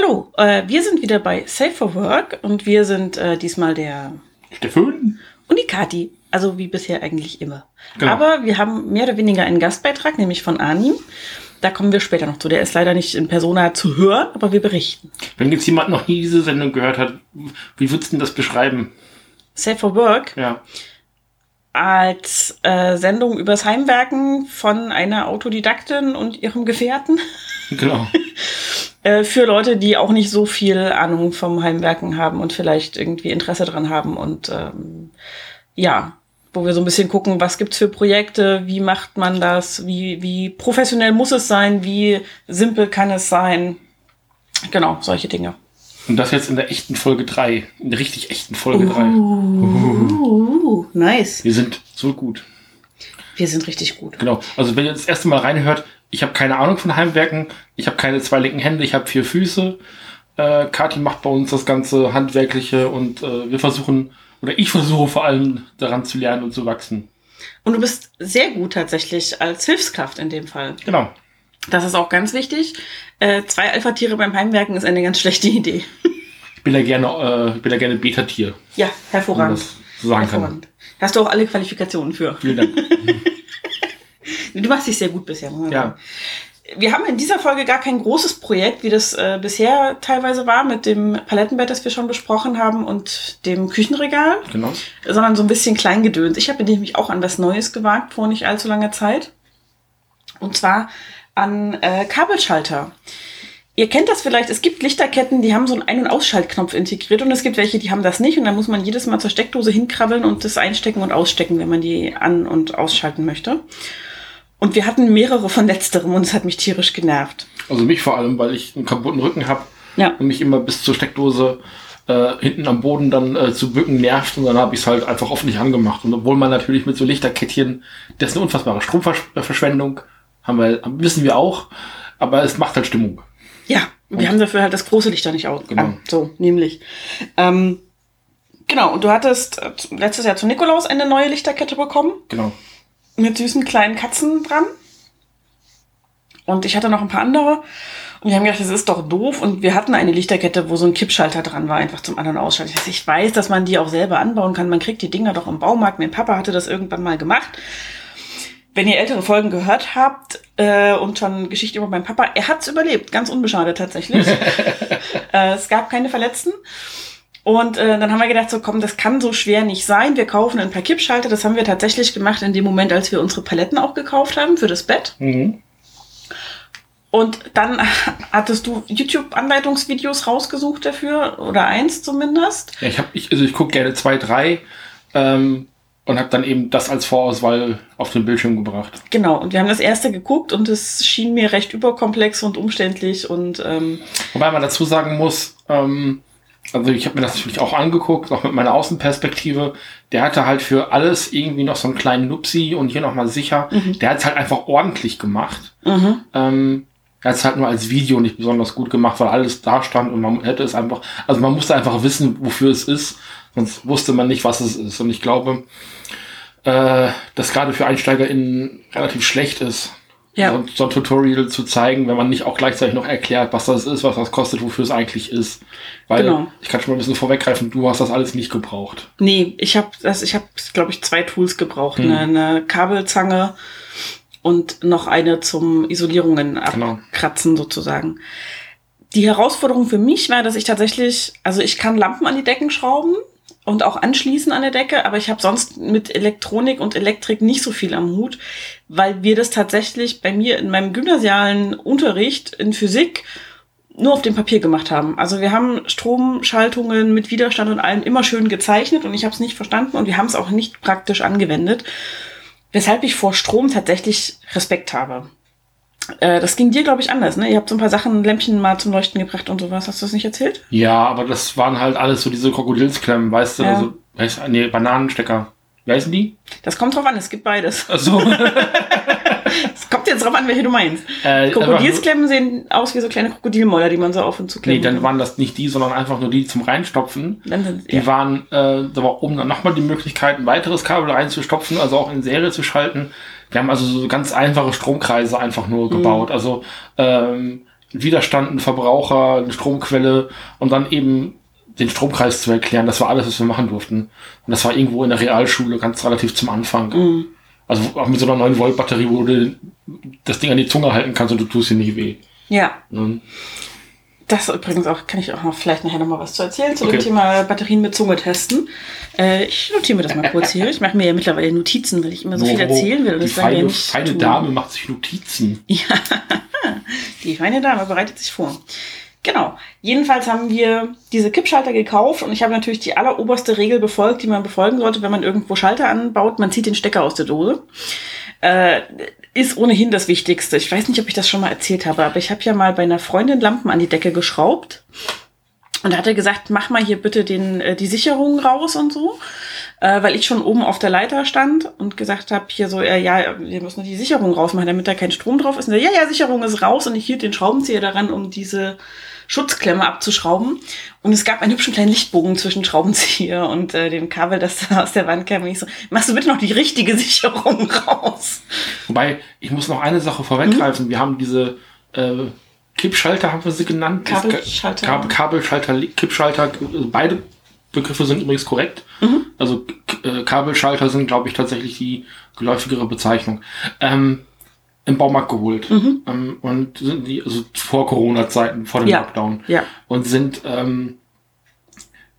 Hallo, äh, wir sind wieder bei Safe for Work und wir sind äh, diesmal der Steffen? und die Kati. Also wie bisher eigentlich immer. Genau. Aber wir haben mehr oder weniger einen Gastbeitrag, nämlich von Arnim. Da kommen wir später noch zu. Der ist leider nicht in Persona zu hören, aber wir berichten. Wenn jetzt jemand noch nie diese Sendung gehört hat, wie würdest du denn das beschreiben? Safe for Work Ja. Als äh, Sendung übers Heimwerken von einer Autodidaktin und ihrem Gefährten. Genau. Äh, für Leute, die auch nicht so viel Ahnung vom Heimwerken haben und vielleicht irgendwie Interesse dran haben. Und ähm, ja, wo wir so ein bisschen gucken, was gibt's für Projekte, wie macht man das, wie, wie professionell muss es sein, wie simpel kann es sein. Genau, solche Dinge. Und das jetzt in der echten Folge 3. In der richtig echten Folge 3. Uh, nice. Wir sind so gut. Wir sind richtig gut. Genau. Also wenn ihr das erste Mal reinhört, ich habe keine Ahnung von Heimwerken, ich habe keine zwei linken Hände, ich habe vier Füße. Äh, Kati macht bei uns das ganze Handwerkliche und äh, wir versuchen, oder ich versuche vor allem daran zu lernen und zu wachsen. Und du bist sehr gut tatsächlich als Hilfskraft in dem Fall. Genau. Das ist auch ganz wichtig. Äh, zwei Alpha-Tiere beim Heimwerken ist eine ganz schlechte Idee. Ich bin ja gerne, äh, ich bin ja gerne Beta-Tier, Ja, hervorragend. so sagen kann. hervorragend. Hast du auch alle Qualifikationen für. Vielen Dank. Du machst dich sehr gut bisher. muss man Ja. sagen. Wir haben in dieser Folge gar kein großes Projekt, wie das äh, bisher teilweise war, mit dem Palettenbett, das wir schon besprochen haben, und dem Küchenregal, Genau. sondern so ein bisschen Kleingedöns. Ich habe nämlich auch an was Neues gewagt vor nicht allzu langer Zeit. Und zwar an äh, Kabelschalter. Ihr kennt das vielleicht, es gibt Lichterketten, die haben so einen Ein- und Ausschaltknopf integriert und es gibt welche, die haben das nicht und dann muss man jedes Mal zur Steckdose hinkrabbeln und das einstecken und ausstecken, wenn man die an- und ausschalten möchte. Und wir hatten mehrere von letzterem und es hat mich tierisch genervt. Also mich vor allem, weil ich einen kaputten Rücken habe Ja. und mich immer bis zur Steckdose äh, hinten am Boden dann äh, zu bücken nervt und dann habe ich es halt einfach oft nicht angemacht. Und obwohl man natürlich mit so Lichterkettchen, das ist eine unfassbare Stromverschwendung, haben wir, wissen wir auch, aber es macht halt Stimmung. Ja, wir haben dafür halt das große Licht da nicht aus. Genau. an. So, nämlich. Ähm, genau, und du hattest äh, letztes Jahr zu Nikolaus eine neue Lichterkette bekommen. Genau. mit süßen kleinen Katzen dran. Und ich hatte noch ein paar andere. Und wir haben gedacht, das ist doch doof. Und wir hatten eine Lichterkette, wo so ein Kippschalter dran war, einfach zum An- und Ausschalten. Ich weiß, Ich weiß, dass man die auch selber anbauen kann. Man kriegt die Dinger doch im Baumarkt. Mein Papa hatte das irgendwann mal gemacht. Wenn ihr ältere Folgen gehört habt äh, und schon Geschichte über meinen Papa, er hat's überlebt, ganz unbeschadet tatsächlich. äh, es gab keine Verletzten. Und äh, dann haben wir gedacht, so komm, das kann so schwer nicht sein. Wir kaufen ein paar Kippschalter. Das haben wir tatsächlich gemacht in dem Moment, als wir unsere Paletten auch gekauft haben für das Bett. Mhm. Und dann hattest du YouTube-Anleitungsvideos rausgesucht dafür oder eins zumindest. Ja, ich habe, ich, also ich gucke gerne zwei, drei ähm, und habe dann eben das als Vorauswahl auf den Bildschirm gebracht. Genau. Und wir haben das erste geguckt und es schien mir recht überkomplex und umständlich und ähm, Wobei man dazu sagen muss, ähm, also ich habe mir das natürlich auch angeguckt, auch mit meiner Außenperspektive. Der hatte halt für alles irgendwie noch so einen kleinen Nupsi und hier nochmal sicher. Der hat es halt einfach ordentlich gemacht. mhm. Ähm, er hat es halt nur als Video nicht besonders gut gemacht, weil alles da stand und man hätte es einfach, also man musste einfach wissen, wofür es ist, sonst wusste man nicht, was es ist. Und ich glaube, äh, dass gerade für EinsteigerInnen relativ schlecht ist, Ja. so, so ein Tutorial zu zeigen, wenn man nicht auch gleichzeitig noch erklärt, was das ist, was das kostet, wofür es eigentlich ist. Weil Genau. ich kann schon mal ein bisschen vorweggreifen, du hast das alles nicht gebraucht. Nee, ich habe das, ich habe, glaube ich, zwei Tools gebraucht. Hm. Eine, eine Kabelzange und noch eine zum Isolierungen Genau. abkratzen sozusagen. Die Herausforderung für mich war, dass ich tatsächlich, also ich kann Lampen an die Decken schrauben und auch anschließen an der Decke, aber ich habe sonst mit Elektronik und Elektrik nicht so viel am Hut, weil wir das tatsächlich bei mir in meinem gymnasialen Unterricht in Physik nur auf dem Papier gemacht haben. Also wir haben Stromschaltungen mit Widerstand und allem immer schön gezeichnet und ich habe es nicht verstanden und wir haben es auch nicht praktisch angewendet, weshalb ich vor Strom tatsächlich Respekt habe. Äh, das ging dir, glaube ich, anders. Ne? Ihr habt so ein paar Sachen, Lämpchen mal zum Leuchten gebracht und sowas. Hast du das nicht erzählt? Ja, aber das waren halt alles so diese Krokodilsklemmen, weißt du? Ja. Also, weißt, du, nee, Bananenstecker. Wie heißen die? Das kommt drauf an, es gibt beides. Also, Es kommt jetzt drauf an, welche du meinst. äh, Krokodilsklemmen sehen aus wie so kleine Krokodilmäuler, die man so auf und zu Nee, klemmen dann waren das nicht die, sondern einfach nur die zum Reinstopfen. Dann sind, Die ja. waren, äh, da war oben dann nochmal die Möglichkeit, ein weiteres Kabel reinzustopfen, also auch in Serie zu schalten. Wir haben also so ganz einfache Stromkreise einfach nur gebaut. Also ähm, Widerstand, einen Verbraucher, eine Stromquelle und dann eben den Stromkreis zu erklären. Das war alles, was wir machen durften. Und das war irgendwo in der Realschule ganz relativ zum Anfang. Mhm. Also auch mit so einer 9 Volt Batterie, wo du das Ding an die Zunge halten kannst und du tust dir nicht weh. Ja. Ne? Das übrigens auch, kann ich auch noch vielleicht nachher noch mal was zu erzählen zu dem Okay. Thema Batterien mit Zunge testen. Äh, ich notiere mir das mal kurz hier. Ich mache mir ja mittlerweile Notizen, weil ich immer so viel Wo- erzählen will. Und Die dann ja feine, feine. Dame macht sich Notizen. Die feine Dame bereitet sich vor. Genau. Jedenfalls haben wir diese Kippschalter gekauft und ich habe natürlich die alleroberste Regel befolgt, die man befolgen sollte, wenn man irgendwo Schalter anbaut. Man zieht den Stecker aus der Dose. Äh, ist ohnehin das Wichtigste. Ich weiß nicht, ob ich das schon mal erzählt habe, aber ich habe ja mal bei einer Freundin Lampen an die Decke geschraubt. Und da hat er gesagt, mach mal hier bitte den, äh, die Sicherung raus und so, äh, weil ich schon oben auf der Leiter stand und gesagt habe, hier so, äh, ja, wir müssen die Sicherung rausmachen, damit da kein Strom drauf ist. Und er, ja, ja, Sicherung ist raus und ich hielt den Schraubenzieher daran, um diese Schutzklemme abzuschrauben. Und es gab einen hübschen kleinen Lichtbogen zwischen Schraubenzieher und äh, dem Kabel, das da aus der Wand kam. Und ich so, machst du bitte noch die richtige Sicherung raus? Wobei, ich muss noch eine Sache vorweggreifen. Wir haben diese äh, Kippschalter, haben wir sie genannt. Kabelschalter. Kab Kabelschalter, Kippschalter, also beide Begriffe sind übrigens korrekt. Mhm. Also äh, Kabelschalter sind, glaube ich, tatsächlich die geläufigere Bezeichnung. Ähm, Im Baumarkt geholt. Mhm. Ähm, und sind die, also vor Corona-Zeiten, vor dem Ja. Lockdown. Ja. Und sind ähm,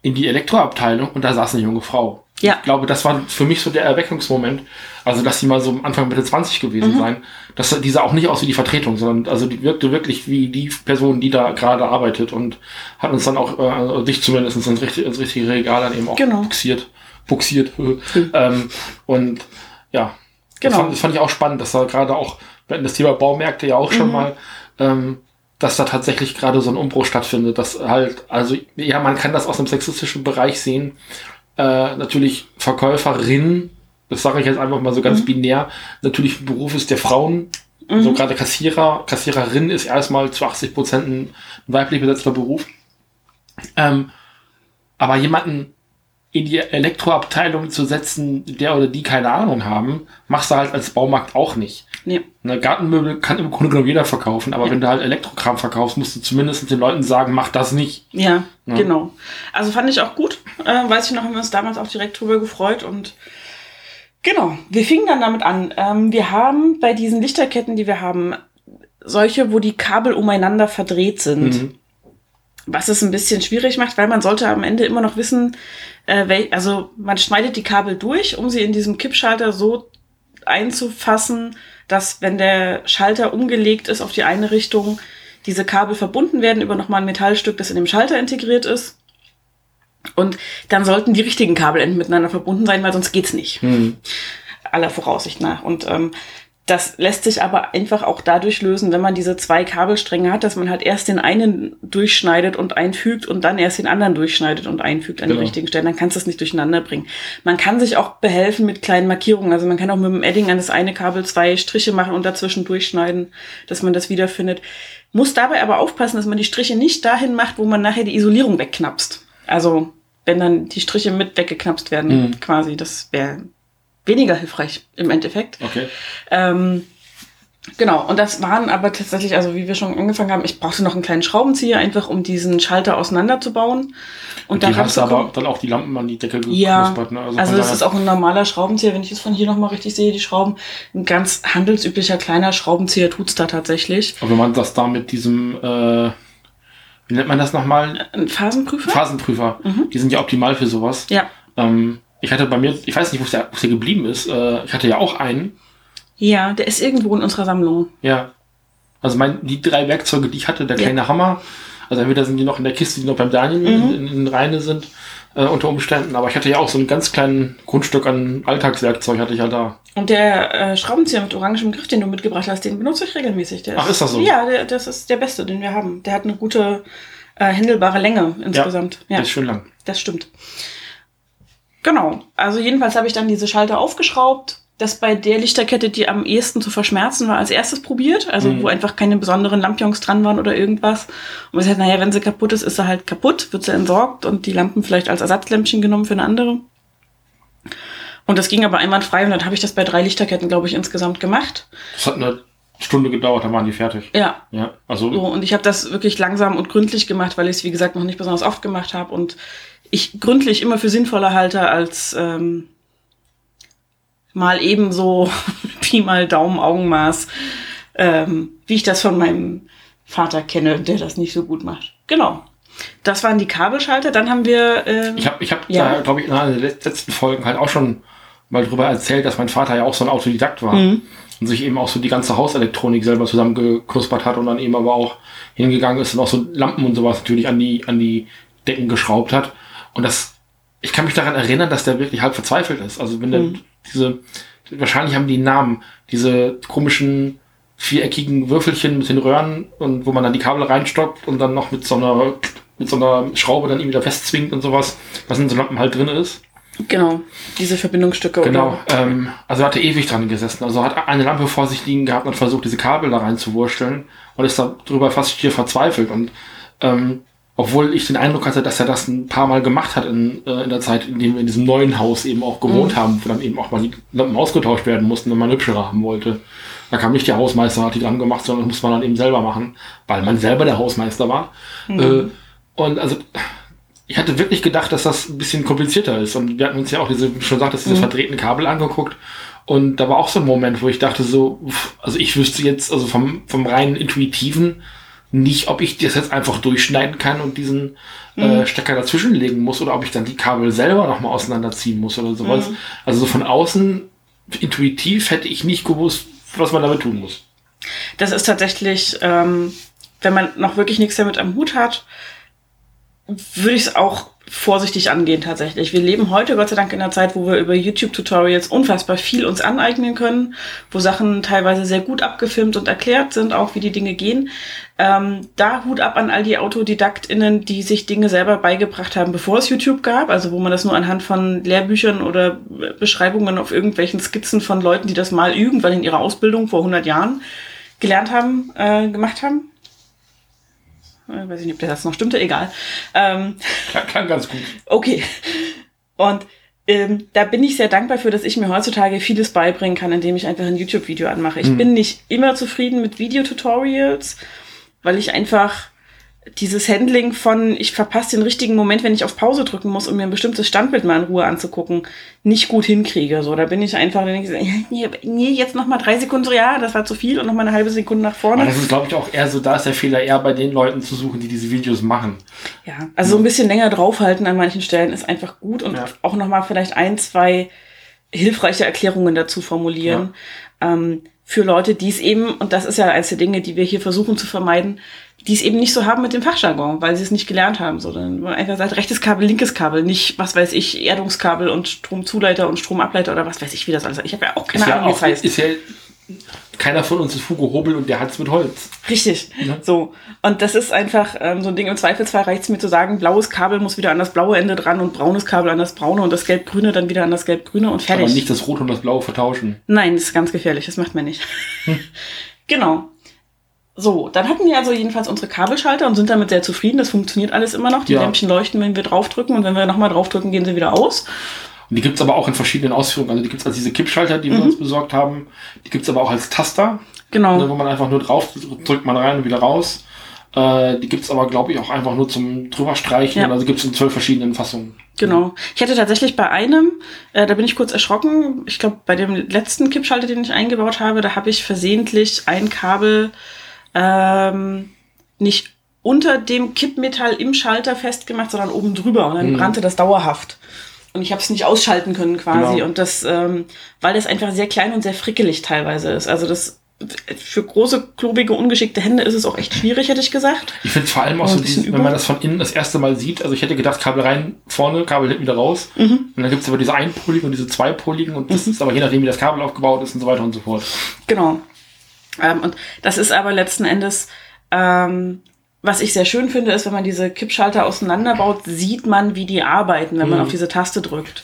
in die Elektroabteilung und da saß eine junge Frau. Ja. Ich glaube, das war für mich so der Erweckungsmoment. Also, dass sie mal so am Anfang Mitte 20 gewesen Mhm. sein. Dass die sah auch nicht aus wie die Vertretung, sondern also die wirkte wirklich wie die Person, die da gerade arbeitet und hat uns dann auch, äh, also dich zumindest ins richtige, ins richtige Regal dann eben auch Genau. buxiert. Buxiert. ähm, und ja, Genau. das, fand, das fand ich auch spannend, dass da gerade auch, wir hatten das Thema Baumärkte ja auch schon Mhm. mal, ähm, dass da tatsächlich gerade so ein Umbruch stattfindet, dass halt, also ja, man kann das aus einem sexistischen Bereich sehen, äh, natürlich Verkäuferin, das sage ich jetzt einfach mal so Mhm. ganz binär, natürlich ein Beruf ist der Frauen, so gerade Kassierer, Kassiererin ist erstmal zu 80 Prozent ein weiblich besetzter Beruf. Ähm, aber jemanden in die Elektroabteilung zu setzen, der oder die keine Ahnung haben, machst du halt als Baumarkt auch nicht. Nee. Eine Gartenmöbel kann im Grunde genommen jeder verkaufen, aber Ja. wenn du halt Elektrokram verkaufst, musst du zumindest den Leuten sagen, mach das nicht. Ja, Ja. genau. Also fand ich auch gut. Äh, weiß ich noch, haben wir uns damals auch direkt drüber gefreut und genau, wir fingen dann damit an. Ähm, wir haben bei diesen Lichterketten, die wir haben, solche, wo die Kabel umeinander verdreht sind. Mhm. Was es ein bisschen schwierig macht, weil man sollte am Ende immer noch wissen, äh, wel also man schneidet die Kabel durch, um sie in diesem Kippschalter so einzufassen, dass wenn der Schalter umgelegt ist auf die eine Richtung, diese Kabel verbunden werden über nochmal ein Metallstück, das in dem Schalter integriert ist. Und dann sollten die richtigen Kabelenden miteinander verbunden sein, weil sonst geht's nicht Mhm. aller Voraussicht nach. Und ähm, das lässt sich aber einfach auch dadurch lösen, wenn man diese zwei Kabelstränge hat, dass man halt erst den einen durchschneidet und einfügt und dann erst den anderen durchschneidet und einfügt an Genau. die richtigen Stellen. Dann kannst du es nicht durcheinander bringen. Man kann sich auch behelfen mit kleinen Markierungen. Also man kann auch mit dem Edding an das eine Kabel zwei Striche machen und dazwischen durchschneiden, dass man das wiederfindet. Muss dabei aber aufpassen, dass man die Striche nicht dahin macht, wo man nachher die Isolierung wegknapst. Also wenn dann die Striche mit weggeknapst werden, Mhm. quasi, das wäre weniger hilfreich im Endeffekt. Okay. Ähm, genau, und das waren aber tatsächlich, also wie wir schon angefangen haben, ich brauchte noch einen kleinen Schraubenzieher, einfach um diesen Schalter auseinanderzubauen. Und, Und dann hast du aber dann auch die Lampen an die Decke Ja, geknuspert. Ne? also, von das ist auch ein normaler Schraubenzieher, wenn ich es von hier nochmal richtig sehe, die Schrauben. Ein ganz handelsüblicher kleiner Schraubenzieher tut's da tatsächlich. Aber wenn man das da mit diesem, äh, wie nennt man das nochmal? Ein Phasenprüfer? Phasenprüfer. Mhm. Die sind ja optimal für sowas. ja. Ähm, ich hatte bei mir, ich weiß nicht, wo es der, der geblieben ist. Äh, ich hatte ja auch einen. Ja, der ist irgendwo in unserer Sammlung. Ja. Also mein, die drei Werkzeuge, die ich hatte, der Ja. kleine Hammer, also entweder sind die noch in der Kiste, die noch beim Daniel Mhm. in, in Reine sind, äh, unter Umständen, aber ich hatte ja auch so ein ganz kleinen Grundstück an Alltagswerkzeug, hatte ich ja da. Und der äh, Schraubenzieher mit orangem Griff, den du mitgebracht hast, den benutze ich regelmäßig. Der Ach, ist das so? Ja, der, das ist der beste, den wir haben. Der hat eine gute, äh, händelbare Länge insgesamt. Ja, Der ist schön lang. das stimmt. Genau. Also jedenfalls habe ich dann diese Schalter aufgeschraubt. Das bei der Lichterkette, die am ehesten zu verschmerzen war, als erstes probiert. Also Mhm. wo einfach keine besonderen Lampions dran waren oder irgendwas. Und man sagt, naja, wenn sie kaputt ist, ist sie halt kaputt, wird sie entsorgt und die Lampen vielleicht als Ersatzlämpchen genommen für eine andere. Und das ging aber einwandfrei und dann habe ich das bei drei Lichterketten, glaube ich, insgesamt gemacht. Das hat eine Stunde gedauert, dann waren die fertig. Ja. Ja, also So, und ich habe das wirklich langsam und gründlich gemacht, weil ich es, wie gesagt, noch nicht besonders oft gemacht habe und ich gründlich immer für sinnvoller halte als ähm, mal eben so Pi mal Daumen Augenmaß, ähm, wie ich das von meinem Vater kenne, der das nicht so gut macht. Genau. Das waren die Kabelschalter. Dann haben wir ähm, Ich habe, ich hab Ja. glaube ich, in einer der letzten Folgen halt auch schon mal drüber erzählt, dass mein Vater ja auch so ein Autodidakt war Mhm. und sich eben auch so die ganze Hauselektronik selber zusammengeknuspert hat und dann eben aber auch hingegangen ist und auch so Lampen und sowas natürlich an die, an die Decken geschraubt hat. Und das, ich kann mich daran erinnern, dass der wirklich halb verzweifelt ist. Also wenn der Mhm. diese, wahrscheinlich haben die Namen, diese komischen viereckigen Würfelchen mit den Röhren und wo man dann die Kabel reinstoppt und dann noch mit so einer mit so einer Schraube dann eben wieder festzwingt und sowas, was in so Lampen halt drin ist. genau diese Verbindungsstücke. Genau. Ähm, also hat er ewig dran gesessen. Also hat eine Lampe vor sich liegen gehabt und versucht, diese Kabel da reinzuwursteln und ist darüber fast hier verzweifelt. Und ähm, obwohl ich den Eindruck hatte, dass er das ein paar Mal gemacht hat in, äh, in der Zeit, in dem wir in diesem neuen Haus eben auch gewohnt haben, wo dann eben auch mal die Lampen ausgetauscht werden mussten, wenn man hübschere haben wollte. Da kam nicht der Hausmeister, hat die dran gemacht, sondern das muss man dann eben selber machen, weil man selber der Hausmeister war. Äh, und also ich hatte wirklich gedacht, dass das ein bisschen komplizierter ist. Und wir hatten uns ja auch diese, wie schon sagtest, diese verdrehten Kabel angeguckt. Und da war auch so ein Moment, wo ich dachte so, also ich wüsste jetzt, also vom, vom reinen Intuitiven nicht, ob ich das jetzt einfach durchschneiden kann und diesen äh, Stecker dazwischen legen muss oder ob ich dann die Kabel selber nochmal auseinanderziehen muss oder sowas. Also so von außen intuitiv hätte ich nicht gewusst, was man damit tun muss. Das ist tatsächlich, ähm, wenn man noch wirklich nichts damit am Hut hat, würde ich es auch vorsichtig angehen tatsächlich. Wir leben heute Gott sei Dank in einer Zeit, wo wir über YouTube-Tutorials unfassbar viel uns aneignen können, wo Sachen teilweise sehr gut abgefilmt und erklärt sind, auch wie die Dinge gehen. Ähm, da Hut ab an all die AutodidaktInnen, die sich Dinge selber beigebracht haben, bevor es YouTube gab, also wo man das nur anhand von Lehrbüchern oder Beschreibungen auf irgendwelchen Skizzen von Leuten, die das mal irgendwann in ihrer Ausbildung vor 100 Jahren gelernt haben, äh, gemacht haben. Äh, weiß ich nicht, ob der Satz noch stimmte, egal. Ähm, Klang, klang ganz gut. Okay. Und ähm, da bin ich sehr dankbar für, dass ich mir heutzutage vieles beibringen kann, indem ich einfach ein YouTube-Video anmache. Ich bin nicht immer zufrieden mit Videotutorials, weil ich einfach dieses Handling von, ich verpasse den richtigen Moment, wenn ich auf Pause drücken muss, um mir ein bestimmtes Standbild mal in Ruhe anzugucken, nicht gut hinkriege. So, da bin ich einfach, denke ich, nee, nee, jetzt noch mal drei Sekunden, so, ja, das war zu viel und noch mal eine halbe Sekunde nach vorne. Aber das ist, glaube ich, auch eher so, da ist der Fehler eher bei den Leuten zu suchen, die diese Videos machen. Ja, also so ein bisschen länger draufhalten an manchen Stellen ist einfach gut und Ja. auch nochmal vielleicht ein, zwei hilfreiche Erklärungen dazu formulieren. Ähm, für Leute, die es eben, und das ist ja eins der Dinge, die wir hier versuchen zu vermeiden, die es eben nicht so haben mit dem Fachjargon, weil sie es nicht gelernt haben. So, dann man einfach sagt, rechtes Kabel, linkes Kabel, nicht, was weiß ich, Erdungskabel und Stromzuleiter und Stromableiter oder was weiß ich, wie das alles Ich habe ja auch keine ist ja Ahnung, wie es heißt. ist ja, keiner von uns ist Hugo Hobel und der hat's mit Holz. Richtig. Ja. So. Und das ist einfach ähm, so ein Ding. Im Zweifelsfall reicht es mir zu sagen, blaues Kabel muss wieder an das blaue Ende dran und braunes Kabel an das braune und das gelb-grüne dann wieder an das gelb-grüne und fertig. Aber nicht das Rot und das Blaue vertauschen. Nein, das ist ganz gefährlich. Das macht man nicht. genau. So, dann hatten wir also jedenfalls unsere Kabelschalter und sind damit sehr zufrieden. Das funktioniert alles immer noch. Die Ja. Lämpchen leuchten, wenn wir draufdrücken und wenn wir nochmal draufdrücken, gehen sie wieder aus. Und die gibt's aber auch in verschiedenen Ausführungen. Also die gibt's als diese Kippschalter, die wir uns besorgt haben. Die gibt's aber auch als Taster, Genau. ne, wo man einfach nur drauf drückt man rein und wieder raus. Äh, die gibt's aber, glaube ich, auch einfach nur zum drüberstreichen. Ja. Also gibt's in zwölf verschiedenen Fassungen. Genau. Ich hatte tatsächlich bei einem, äh, da bin ich kurz erschrocken, ich glaube bei dem letzten Kippschalter, den ich eingebaut habe, da habe ich versehentlich ein Kabel ähm, nicht unter dem Kippmetall im Schalter festgemacht, sondern oben drüber und dann brannte das dauerhaft. Und ich habe es nicht ausschalten können quasi. Genau. Und das, ähm, weil das einfach sehr klein und sehr frickelig teilweise ist. Also das für große, klobige, ungeschickte Hände ist es auch echt schwierig, hätte ich gesagt. Ich finde vor allem auch so, dieses, wenn man das von innen das erste Mal sieht, also ich hätte gedacht, Kabel rein, vorne, Kabel hinten wieder raus. Mhm. Und dann gibt's aber diese einpoligen und diese zweipoligen und das ist aber je nachdem, wie das Kabel aufgebaut ist und so weiter und so fort. Genau. Ähm, und das ist aber letzten Endes, ähm, was ich sehr schön finde, ist, wenn man diese Kippschalter auseinanderbaut, sieht man, wie die arbeiten, wenn man Mhm. auf diese Taste drückt.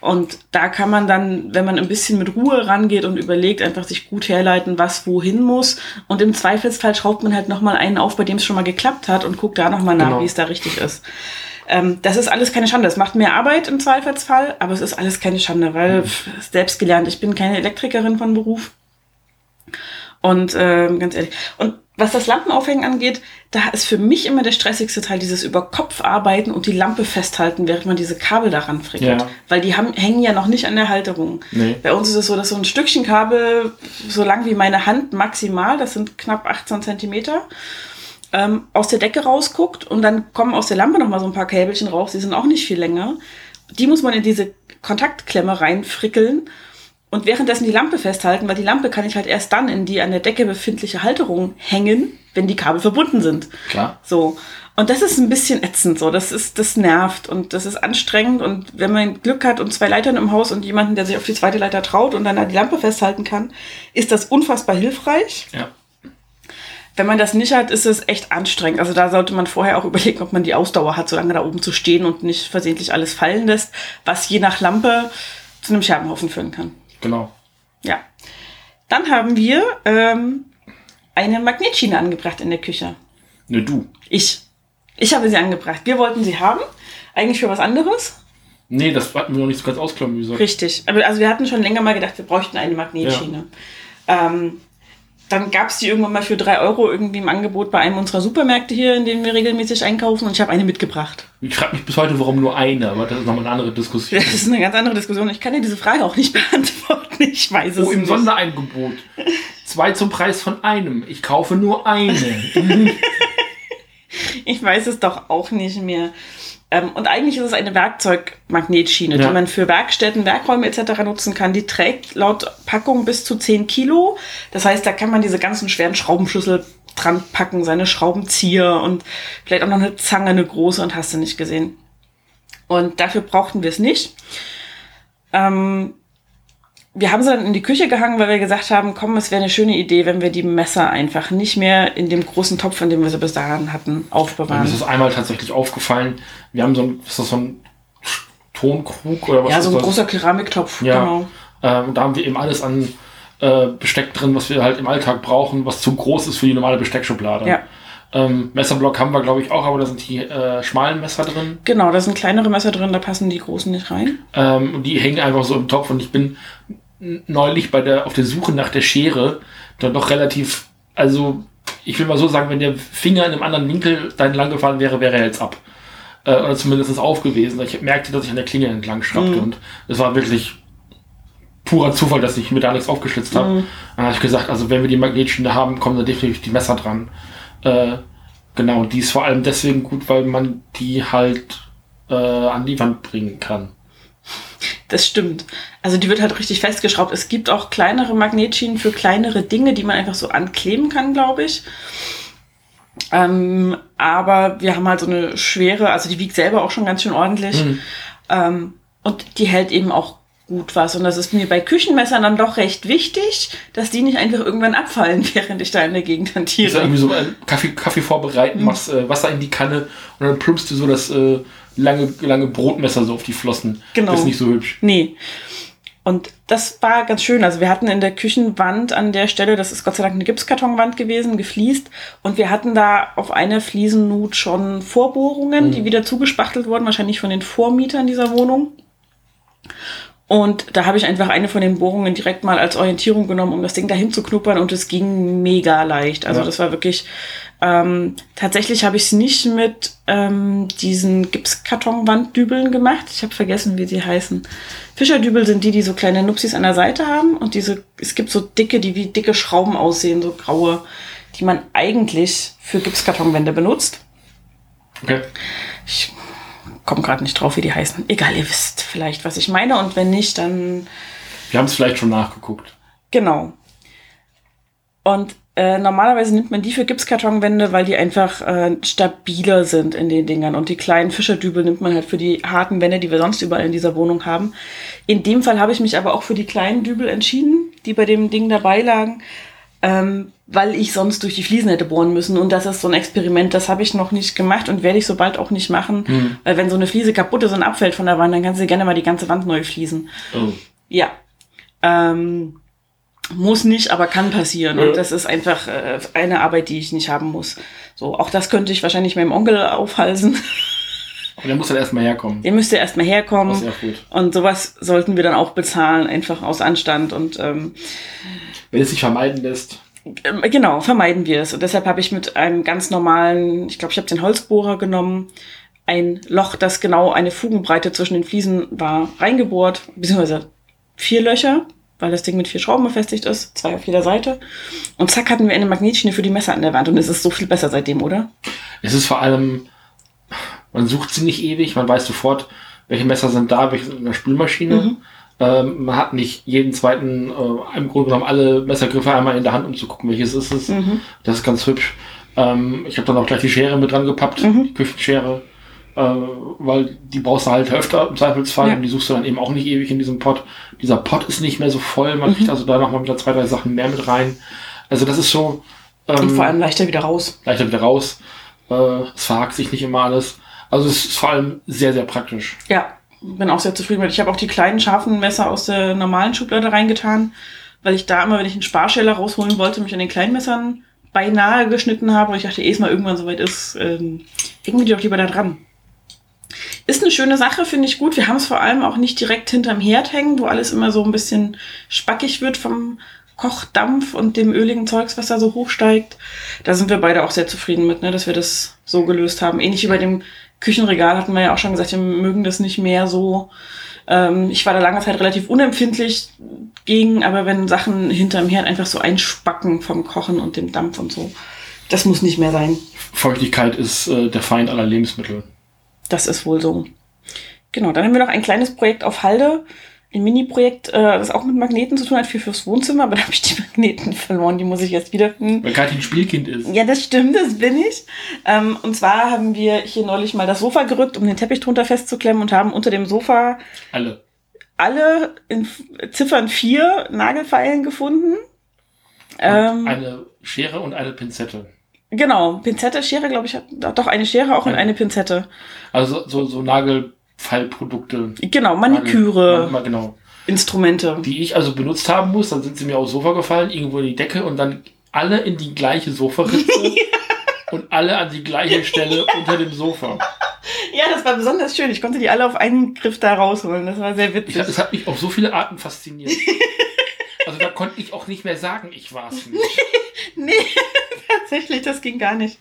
Und da kann man dann, wenn man ein bisschen mit Ruhe rangeht und überlegt, einfach sich gut herleiten, was wohin muss. Und im Zweifelsfall schraubt man halt nochmal einen auf, bei dem es schon mal geklappt hat und guckt da nochmal nach, Genau. wie es da richtig ist. Ähm, das ist alles keine Schande. Es macht mehr Arbeit im Zweifelsfall, aber es ist alles keine Schande, weil pff, selbst gelernt. Ich bin keine Elektrikerin von Beruf. Und ähm, ganz ehrlich. Und was das Lampenaufhängen angeht, da ist für mich immer der stressigste Teil dieses über Kopf arbeiten und die Lampe festhalten, während man diese Kabel daran frickelt. Ja. Weil die haben, hängen ja noch nicht an der Halterung. Nee. Bei uns ist es so, dass so ein Stückchen Kabel, so lang wie meine Hand maximal, das sind knapp 18 Zentimeter, ähm, aus der Decke rausguckt und dann kommen aus der Lampe noch mal so ein paar Käbelchen raus, die sind auch nicht viel länger. Die muss man in diese Kontaktklemme reinfrickeln und währenddessen die Lampe festhalten, weil die Lampe kann ich halt erst dann in die an der Decke befindliche Halterung hängen, wenn die Kabel verbunden sind. Klar. So. Und das ist ein bisschen ätzend, so. Das ist, das nervt und das ist anstrengend. Und wenn man Glück hat und zwei Leitern im Haus und jemanden, der sich auf die zweite Leiter traut und dann da die Lampe festhalten kann, ist das unfassbar hilfreich. Ja. Wenn man das nicht hat, ist es echt anstrengend. Also da sollte man vorher auch überlegen, ob man die Ausdauer hat, so lange da oben zu stehen und nicht versehentlich alles fallen lässt, was je nach Lampe zu einem Scherbenhaufen führen kann. Genau. Ja. Dann haben wir ähm, eine Magnetschiene angebracht in der Küche. Ne, du. Ich. Ich habe sie angebracht. Wir wollten sie haben. Eigentlich für was anderes. Nee, das hatten wir noch nicht so ganz ausklamüsert. Richtig. Aber also wir hatten schon länger mal gedacht, wir bräuchten eine Magnetschiene. Ähm, dann gab es die irgendwann mal für drei Euro irgendwie im Angebot bei einem unserer Supermärkte hier, in denen wir regelmäßig einkaufen und ich habe eine mitgebracht. Ich frage mich bis heute, warum nur eine, aber das ist nochmal eine andere Diskussion. Das ist eine ganz andere Diskussion. Ich kann dir diese Frage auch nicht beantworten. Ich weiß es Oh, im nicht. Sonderangebot. Zwei zum Preis von einem. Ich kaufe nur eine. Ich weiß es doch auch nicht mehr. Ähm, und eigentlich ist es eine Werkzeugmagnetschiene, Ja. die man für Werkstätten, Werkräume etc. nutzen kann. Die trägt laut Packung bis zu 10 Kilo. Das heißt, da kann man diese ganzen schweren Schraubenschlüssel dran packen, seine Schraubenzieher und vielleicht auch noch eine Zange, eine große und hast du nicht gesehen. Und dafür brauchten wir es nicht. Ähm, wir haben sie dann in die Küche gehangen, weil wir gesagt haben, komm, es wäre eine schöne Idee, wenn wir die Messer einfach nicht mehr in dem großen Topf, in dem wir sie bis dahin hatten, Mir aufbewahren. ist es einmal tatsächlich aufgefallen. Wir haben so ein, ist das so ein Tonkrug oder was Ja, so ein das? großer Keramiktopf, Ja. genau. Ähm, da haben wir eben alles an äh, Besteck drin, was wir halt im Alltag brauchen, was zu groß ist für die normale Besteckschublade. Ja. Ähm, Messerblock haben wir, glaube ich, auch, aber da sind die äh, schmalen Messer drin. Genau, da sind kleinere Messer drin, da passen die großen nicht rein. Ähm, und die hängen einfach so im Topf und ich bin neulich bei der, auf der Suche nach der Schere dann doch relativ, also ich will mal so sagen, wenn der Finger in einem anderen Winkel dann lang gefahren wäre, wäre er jetzt ab. Äh, oder zumindest auf gewesen. Ich merkte, dass ich an der Klinge entlang schraubte und es war wirklich purer Zufall, dass ich mir da nichts aufgeschlitzt habe. Dann habe ich gesagt, also wenn wir die Magnetschiene haben, kommen da definitiv die Messer dran. Äh, genau, die ist vor allem deswegen gut, weil man die halt äh, an die Wand bringen kann. Das stimmt. Also die wird halt richtig festgeschraubt. Es gibt auch kleinere Magnetschienen für kleinere Dinge, die man einfach so ankleben kann, glaube ich. Ähm, aber wir haben halt so eine schwere, also die wiegt selber auch schon ganz schön ordentlich. Ähm, und die hält eben auch gut was. Und das ist mir bei Küchenmessern dann doch recht wichtig, dass die nicht einfach irgendwann abfallen, während ich da in der Gegend Ist ja hantiere. irgendwie so äh, Kaffee, Kaffee vorbereiten, machst äh, Wasser in die Kanne und dann plumpst du so das äh, lange, lange Brotmesser so auf die Flossen. Genau. Das ist nicht so hübsch. Nee. Und das war ganz schön. Also wir hatten in der Küchenwand an der Stelle, das ist Gott sei Dank eine Gipskartonwand gewesen, gefliest. Und wir hatten da auf einer Fliesennut schon Vorbohrungen, die wieder zugespachtelt wurden, wahrscheinlich von den Vormietern dieser Wohnung. Und da habe ich einfach eine von den Bohrungen direkt mal als Orientierung genommen, um das Ding dahin zu knuppern und es ging mega leicht. Also Ja. das war wirklich, ähm, tatsächlich habe ich es nicht mit ähm, diesen Gipskartonwanddübeln gemacht. Ich habe vergessen, wie sie heißen. Fischerdübel sind die, die so kleine Nupsis an der Seite haben und diese, es gibt so dicke, die wie dicke Schrauben aussehen, so graue, die man eigentlich für Gipskartonwände benutzt. Okay. Ich komme gerade nicht drauf, wie die heißen. Egal, ihr wisst vielleicht, was ich meine. Und wenn nicht, dann Wir haben es vielleicht schon nachgeguckt. genau. Und äh, normalerweise nimmt man die für Gipskartonwände, weil die einfach äh, stabiler sind in den Dingern. Und die kleinen Fischerdübel nimmt man halt für die harten Wände, die wir sonst überall in dieser Wohnung haben. In dem Fall habe ich mich aber auch für die kleinen Dübel entschieden, die bei dem Ding dabei lagen, ähm, weil ich sonst durch die Fliesen hätte bohren müssen. Und das ist so ein Experiment, das habe ich noch nicht gemacht und werde ich sobald auch nicht machen. Weil wenn so eine Fliese kaputt ist und abfällt von der Wand, dann kannst du gerne mal die ganze Wand neu fließen. Oh. Ja. Ähm, muss nicht, aber kann passieren. Ja. Und das ist einfach äh, eine Arbeit, die ich nicht haben muss. So, auch das könnte ich wahrscheinlich meinem Onkel aufhalsen. Aber der muss dann erstmal herkommen. Der müsste erstmal Aus herkommen. Erfurt. Und sowas sollten wir dann auch bezahlen, einfach aus Anstand. Und ähm, Wenn es sich vermeiden lässt. Ähm, Genau, vermeiden wir es. Und deshalb habe ich mit einem ganz normalen, ich glaube, ich habe den Holzbohrer genommen, ein Loch, das genau eine Fugenbreite zwischen den Fliesen war, reingebohrt, beziehungsweise vier Löcher, weil das Ding mit vier Schrauben befestigt ist, zwei auf jeder Seite. Und zack hatten wir eine Magnetschiene für die Messer an der Wand. Und es ist so viel besser seitdem, oder? Es ist vor allem, man sucht sie nicht ewig, man weiß sofort, welche Messer sind da, welche sind in der Spülmaschine. Mhm. Ähm, man hat nicht jeden zweiten, äh, im Grunde genommen alle Messergriffe einmal in der Hand, um zu gucken, welches ist es. Mhm. Das ist ganz hübsch. Ähm, ich habe dann auch gleich die Schere mit dran gepappt, Mhm. die Küchenschere, äh, weil die brauchst du halt öfter im Zweifelsfall Ja. und die suchst du dann eben auch nicht ewig in diesem Pot. Dieser Pot ist nicht mehr so voll, man Mhm. kriegt also da nochmal wieder zwei, drei Sachen mehr mit rein. Also das ist so Und ähm, vor allem leichter wieder raus. leichter wieder raus. Äh, es verhakt sich nicht immer alles. Also es ist vor allem sehr, sehr praktisch. Ja, bin auch sehr zufrieden mit. Ich habe auch die kleinen scharfen Messer aus der normalen Schublade reingetan, weil ich da immer, wenn ich einen Sparschäler rausholen wollte, mich an den kleinen Messern beinahe geschnitten habe. Und ich dachte, ehe es mal irgendwann soweit ist, ähm, irgendwie doch lieber da dran. Ist eine schöne Sache, finde ich gut. Wir haben es vor allem auch nicht direkt hinterm Herd hängen, wo alles immer so ein bisschen spackig wird vom Kochdampf und dem öligen Zeugs, was da so hochsteigt. Da sind wir beide auch sehr zufrieden mit, ne, dass wir das so gelöst haben. Ähnlich wie bei dem Küchenregal hatten wir ja auch schon gesagt, wir mögen das nicht mehr so. Ähm, ich war da lange Zeit relativ unempfindlich gegen, aber wenn Sachen hinterm Herd einfach so einspacken vom Kochen und dem Dampf und so, das muss nicht mehr sein. Feuchtigkeit ist äh, der Feind aller Lebensmittel. Das ist wohl so. Genau, dann haben wir noch ein kleines Projekt auf Halde. Ein Mini-Projekt, äh, das auch mit Magneten zu tun hat, für fürs Wohnzimmer, aber da habe ich die Magneten verloren, die muss ich jetzt wiederfinden. Weil Kathi ein Spielkind ist. Ja, das stimmt, das bin ich. Ähm, und zwar haben wir hier neulich mal das Sofa gerückt, um den Teppich drunter festzuklemmen und haben unter dem Sofa Alle. alle in Ziffern 4 Nagelfeilen gefunden. Ähm, Eine Schere und eine Pinzette. genau, Pinzette, Schere, glaube ich, hat doch eine Schere auch und Ja. eine Pinzette. Also so, so Nagelfallprodukte. Genau, Maniküre, Nagel- Mal genau. Instrumente. Die ich also benutzt haben muss, dann sind sie mir aufs Sofa gefallen, irgendwo in die Decke und dann alle in die gleiche Sofaritze und alle an die gleiche Stelle unter dem Sofa. Ja, das war besonders schön. Ich konnte die alle auf einen Griff da rausholen. Das war sehr Ich, witzig. es hat mich auf so viele Arten fasziniert. Also da konnte ich auch nicht mehr sagen, ich war es nicht. Nee, tatsächlich, das ging gar nicht.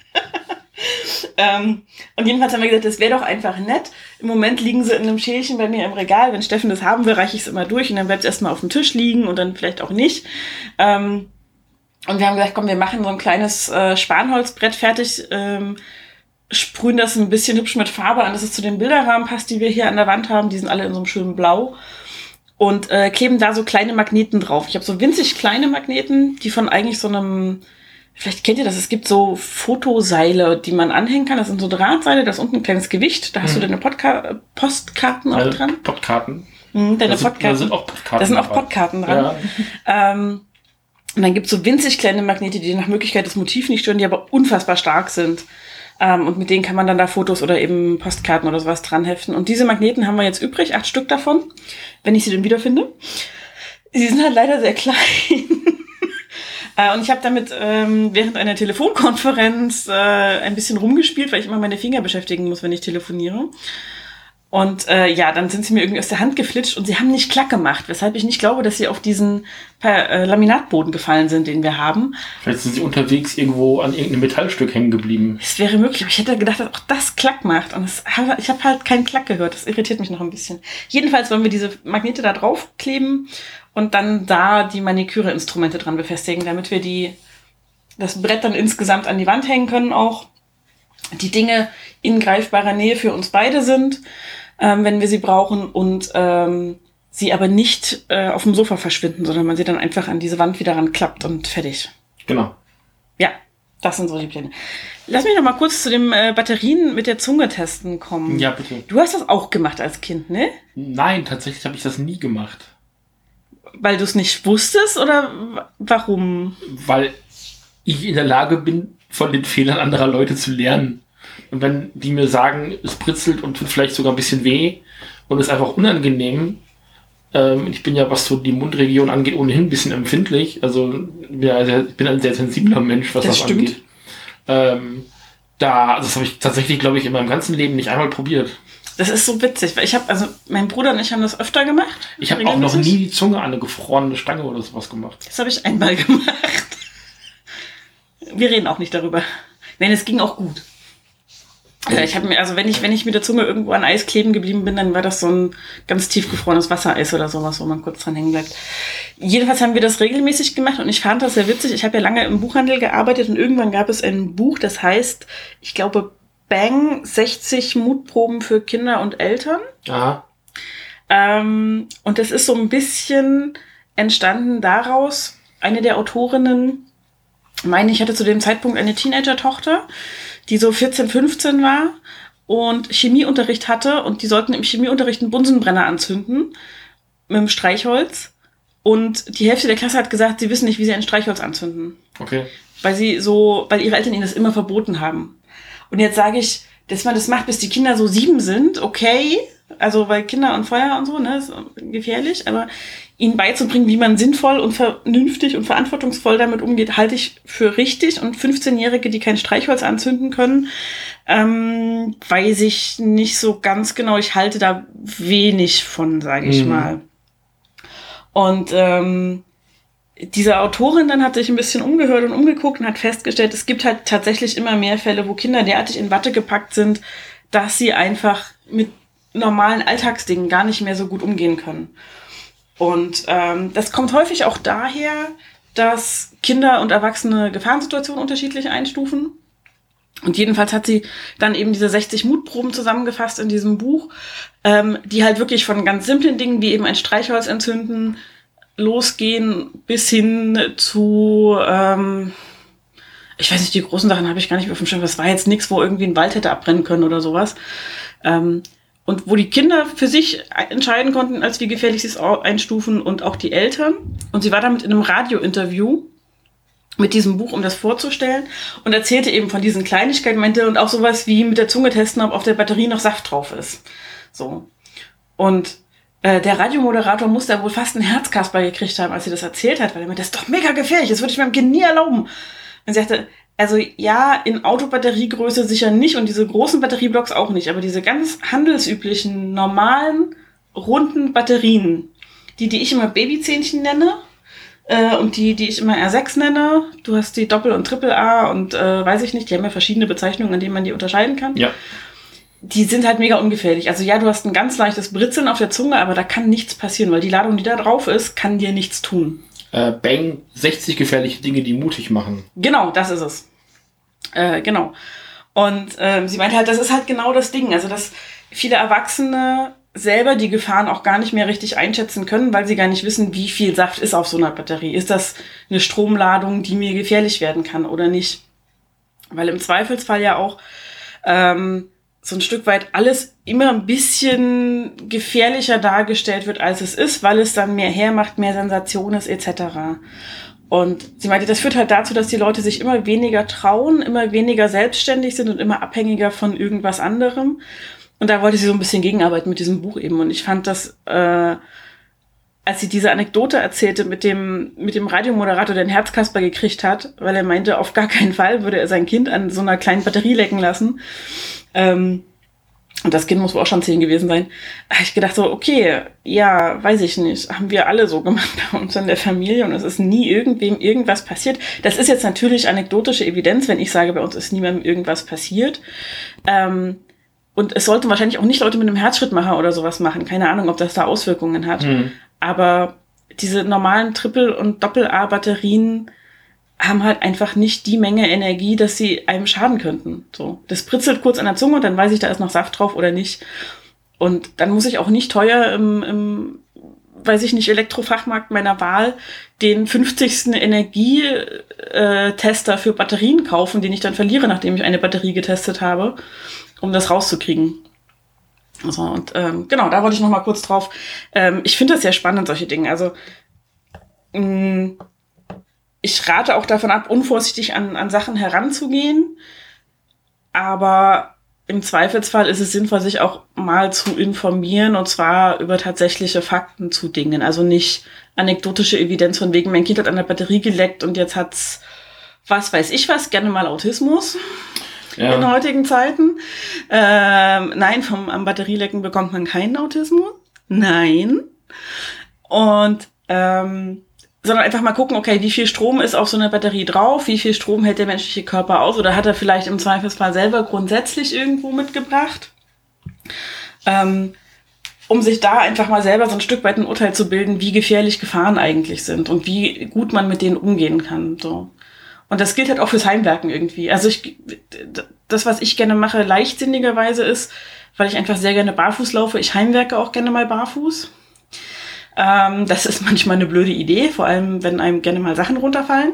Ähm, und jedenfalls haben wir gesagt, das wäre doch einfach nett. Im Moment liegen sie in einem Schälchen bei mir im Regal. Wenn Steffen das haben will, reiche ich es immer durch und dann bleibt es erstmal auf dem Tisch liegen und dann vielleicht auch nicht. Ähm, und wir haben gesagt, komm, wir machen so ein kleines äh, Spanholzbrett fertig, ähm, sprühen das ein bisschen hübsch mit Farbe an, dass es zu den Bilderrahmen passt, die wir hier an der Wand haben. Die sind alle in so einem schönen Blau. Und äh, kleben da so kleine Magneten drauf. Ich habe so winzig kleine Magneten, die von eigentlich so einem, vielleicht kennt ihr das, es gibt so Fotoseile, die man anhängen kann. Das sind so Drahtseile, da ist unten ein kleines Gewicht. Da hast du deine Podca Postkarten auch Alle dran. Podkarten. Mhm, deine Da sind, da Podkarten. sind auch Podkarten. Da sind auch. Podkarten dran. Ja. Ähm, und dann gibt's so winzig kleine Magnete, die nach Möglichkeit das Motiv nicht stören, die aber unfassbar stark sind. Ähm, und mit denen kann man dann da Fotos oder eben Postkarten oder sowas dran heften. Und diese Magneten haben wir jetzt übrig, acht Stück davon, wenn ich sie denn wiederfinde. Sie sind halt leider sehr klein. Äh, Und ich habe damit ähm, während einer Telefonkonferenz äh, ein bisschen rumgespielt, weil ich immer meine Finger beschäftigen muss, wenn ich telefoniere. Und äh, ja, dann sind sie mir irgendwie aus der Hand geflitscht und sie haben nicht klack gemacht, weshalb ich nicht glaube, dass sie auf diesen per, äh, Laminatboden gefallen sind, den wir haben. Vielleicht sind sie unterwegs irgendwo an irgendeinem Metallstück hängen geblieben. Es wäre möglich, aber ich hätte gedacht, dass auch das klack macht. Und habe- ich habe halt keinen Klack gehört. Das irritiert mich noch ein bisschen. Jedenfalls wollen wir diese Magnete da draufkleben und dann da die Maniküre-Instrumente dran befestigen, damit wir die, das Brett dann insgesamt an die Wand hängen können auch. Die Dinge in greifbarer Nähe für uns beide sind, ähm, wenn wir sie brauchen und ähm, sie aber nicht äh, auf dem Sofa verschwinden, sondern man sie dann einfach an diese Wand wieder ranklappt und fertig. Genau. Ja, das sind so die Pläne. Lass mich noch mal kurz zu dem äh, Batterien mit der Zunge testen kommen. Ja, bitte. Du hast das auch gemacht als Kind, ne? Nein, tatsächlich habe ich das nie gemacht. Weil du es nicht wusstest oder warum? Weil ich in der Lage bin, von den Fehlern anderer Leute zu lernen. Und wenn die mir sagen, es britzelt und tut vielleicht sogar ein bisschen weh und ist einfach unangenehm, ähm, ich bin ja, was so die Mundregion angeht, ohnehin ein bisschen empfindlich. Also ja sehr, ich bin ein sehr sensibler Mensch, was Das das, stimmt. angeht. Ähm, da, das habe ich tatsächlich, glaube ich, in meinem ganzen Leben nicht einmal probiert. Das ist so witzig, weil ich habe, also mein Bruder und ich haben das öfter gemacht. Ich habe auch noch nie die Zunge an eine gefrorene Stange oder sowas gemacht. Das habe ich einmal gemacht. wir reden auch nicht darüber. Nein, es ging auch gut. Ja, ich habe mir, also wenn ich, wenn ich mit der Zunge irgendwo an Eis kleben geblieben bin, dann war das so ein ganz tiefgefrorenes Wassereis oder sowas, wo man kurz dran hängen bleibt. Jedenfalls haben wir das regelmäßig gemacht und ich fand das sehr witzig. Ich habe ja lange im Buchhandel gearbeitet und irgendwann gab es ein Buch, das heißt, ich glaube, Bang 60 Mutproben für Kinder und Eltern. Aha. Ähm, und das ist so ein bisschen entstanden daraus, eine der Autorinnen, meine ich, hatte zu dem Zeitpunkt eine Teenager-Tochter, die so 14, 15 war und Chemieunterricht hatte und die sollten im Chemieunterricht einen Bunsenbrenner anzünden mit dem Streichholz. Und die Hälfte der Klasse hat gesagt, sie wissen nicht, wie sie ein Streichholz anzünden. Okay. Weil sie so, weil ihre Eltern ihnen das immer verboten haben. Und jetzt sage ich, dass man das macht, bis die Kinder so sieben sind, okay. Also weil Kinder und Feuer und so, ne, ist gefährlich, aber ihnen beizubringen, wie man sinnvoll und vernünftig und verantwortungsvoll damit umgeht, halte ich für richtig. Und 15-Jährige, die kein Streichholz anzünden können, ähm, weiß ich nicht so ganz genau. Ich halte da wenig von, sage ich Mhm. mal. Und ähm, diese Autorin dann hat sich ein bisschen umgehört und umgeguckt und hat festgestellt, es gibt halt tatsächlich immer mehr Fälle, wo Kinder derartig in Watte gepackt sind, dass sie einfach mit normalen Alltagsdingen gar nicht mehr so gut umgehen können. Und ähm, das kommt häufig auch daher, dass Kinder und Erwachsene Gefahrensituationen unterschiedlich einstufen. Und jedenfalls hat sie dann eben diese 60 Mutproben zusammengefasst in diesem Buch, ähm, die halt wirklich von ganz simplen Dingen wie eben ein Streichholz entzünden losgehen bis hin zu, ähm, ich weiß nicht, die großen Sachen habe ich gar nicht mehr auf dem Schirm. Das war jetzt nichts, wo irgendwie ein Wald hätte abbrennen können oder sowas. Ähm, und wo die Kinder für sich entscheiden konnten, als wie gefährlich sie es einstufen und auch die Eltern. Und sie war damit in einem Radiointerview mit diesem Buch, um das vorzustellen und erzählte eben von diesen Kleinigkeiten, meinte und auch sowas wie mit der Zunge testen, ob auf der Batterie noch Saft drauf ist. So. Und äh, der Radiomoderator muss da wohl fast einen Herzkasper gekriegt haben, als sie das erzählt hat, weil er meinte, das ist doch mega gefährlich, das würde ich meinem Kind nie erlauben. Und sie sagte, also ja, in Autobatteriegröße sicher nicht und diese großen Batterieblocks auch nicht, aber diese ganz handelsüblichen, normalen, runden Batterien, die, die ich immer Babyzähnchen nenne, äh, und die, die ich immer R6 nenne, du hast die Doppel- und Triple-A und äh, weiß ich nicht, die haben ja verschiedene Bezeichnungen, an denen man die unterscheiden kann Ja. Die sind halt mega ungefährlich. Also ja, du hast ein ganz leichtes Britzeln auf der Zunge, aber da kann nichts passieren, weil die Ladung, die da drauf ist, kann dir nichts tun. Äh, Bang, 60 gefährliche Dinge, die mutig machen. Genau, das ist es. Äh, genau. Und ähm, sie meinte halt, das ist halt genau das Ding. Also, dass viele Erwachsene selber die Gefahren auch gar nicht mehr richtig einschätzen können, weil sie gar nicht wissen, wie viel Saft ist auf so einer Batterie. Ist das eine Stromladung, die mir gefährlich werden kann oder nicht? Weil im Zweifelsfall ja auch ähm, so ein Stück weit alles immer ein bisschen gefährlicher dargestellt wird, als es ist, weil es dann mehr hermacht, mehr Sensation ist, etc. Und sie meinte, das führt halt dazu, dass die Leute sich immer weniger trauen, immer weniger selbstständig sind und immer abhängiger von irgendwas anderem. Und da wollte sie so ein bisschen gegenarbeiten mit diesem Buch eben. Und ich fand das, äh, als sie diese Anekdote erzählte mit dem, mit dem Radiomoderator, der einen Herzkasper gekriegt hat, weil er meinte, auf gar keinen Fall würde er sein Kind an so einer kleinen Batterie lecken lassen. Ähm, und das Kind muss wohl auch schon zehn gewesen sein. Habe ich gedacht so, okay, ja, weiß ich nicht. Haben wir alle so gemacht bei uns in der Familie und es ist nie irgendwem irgendwas passiert. Das ist jetzt natürlich anekdotische Evidenz, wenn ich sage, bei uns ist niemandem irgendwas passiert. Ähm, und es sollten wahrscheinlich auch nicht Leute mit einem Herzschrittmacher oder sowas machen. Keine Ahnung, ob das da Auswirkungen hat. Hm. Aber diese normalen Triple- und Doppel-A-Batterien haben halt einfach nicht die Menge Energie, dass sie einem schaden könnten. So, das pritzelt kurz an der Zunge und dann weiß ich, da ist noch Saft drauf oder nicht. Und dann muss ich auch nicht teuer im, im weiß ich nicht, Elektrofachmarkt meiner Wahl den 50. Energietester für Batterien kaufen, den ich dann verliere, nachdem ich eine Batterie getestet habe, um das rauszukriegen. So, und ähm, genau, da wollte ich noch mal kurz drauf. Ähm, ich finde das sehr spannend, solche Dinge. Also mh, ich rate auch davon ab, unvorsichtig an, an Sachen heranzugehen. Aber im Zweifelsfall ist es sinnvoll, sich auch mal zu informieren und zwar über tatsächliche Fakten zu Dingen. Also nicht anekdotische Evidenz von wegen, mein Kind hat an der Batterie geleckt und jetzt hat's, was weiß ich was, gerne mal Autismus in Ja. heutigen Zeiten. Ähm, nein, vom am Batterielecken bekommt man keinen Autismus. Nein. Und ähm, sondern einfach mal gucken, okay, wie viel Strom ist auf so einer Batterie drauf, wie viel Strom hält der menschliche Körper aus oder hat er vielleicht im Zweifelsfall selber grundsätzlich irgendwo mitgebracht. Ähm, um sich da einfach mal selber so ein Stück weit ein Urteil zu bilden, wie gefährlich Gefahren eigentlich sind und wie gut man mit denen umgehen kann. So. Und das gilt halt auch fürs Heimwerken irgendwie. Also ich, das, was ich gerne mache, leichtsinnigerweise ist, weil ich einfach sehr gerne barfuß laufe. Ich heimwerke auch gerne mal barfuß. Ähm, das ist manchmal eine blöde Idee, vor allem wenn einem gerne mal Sachen runterfallen.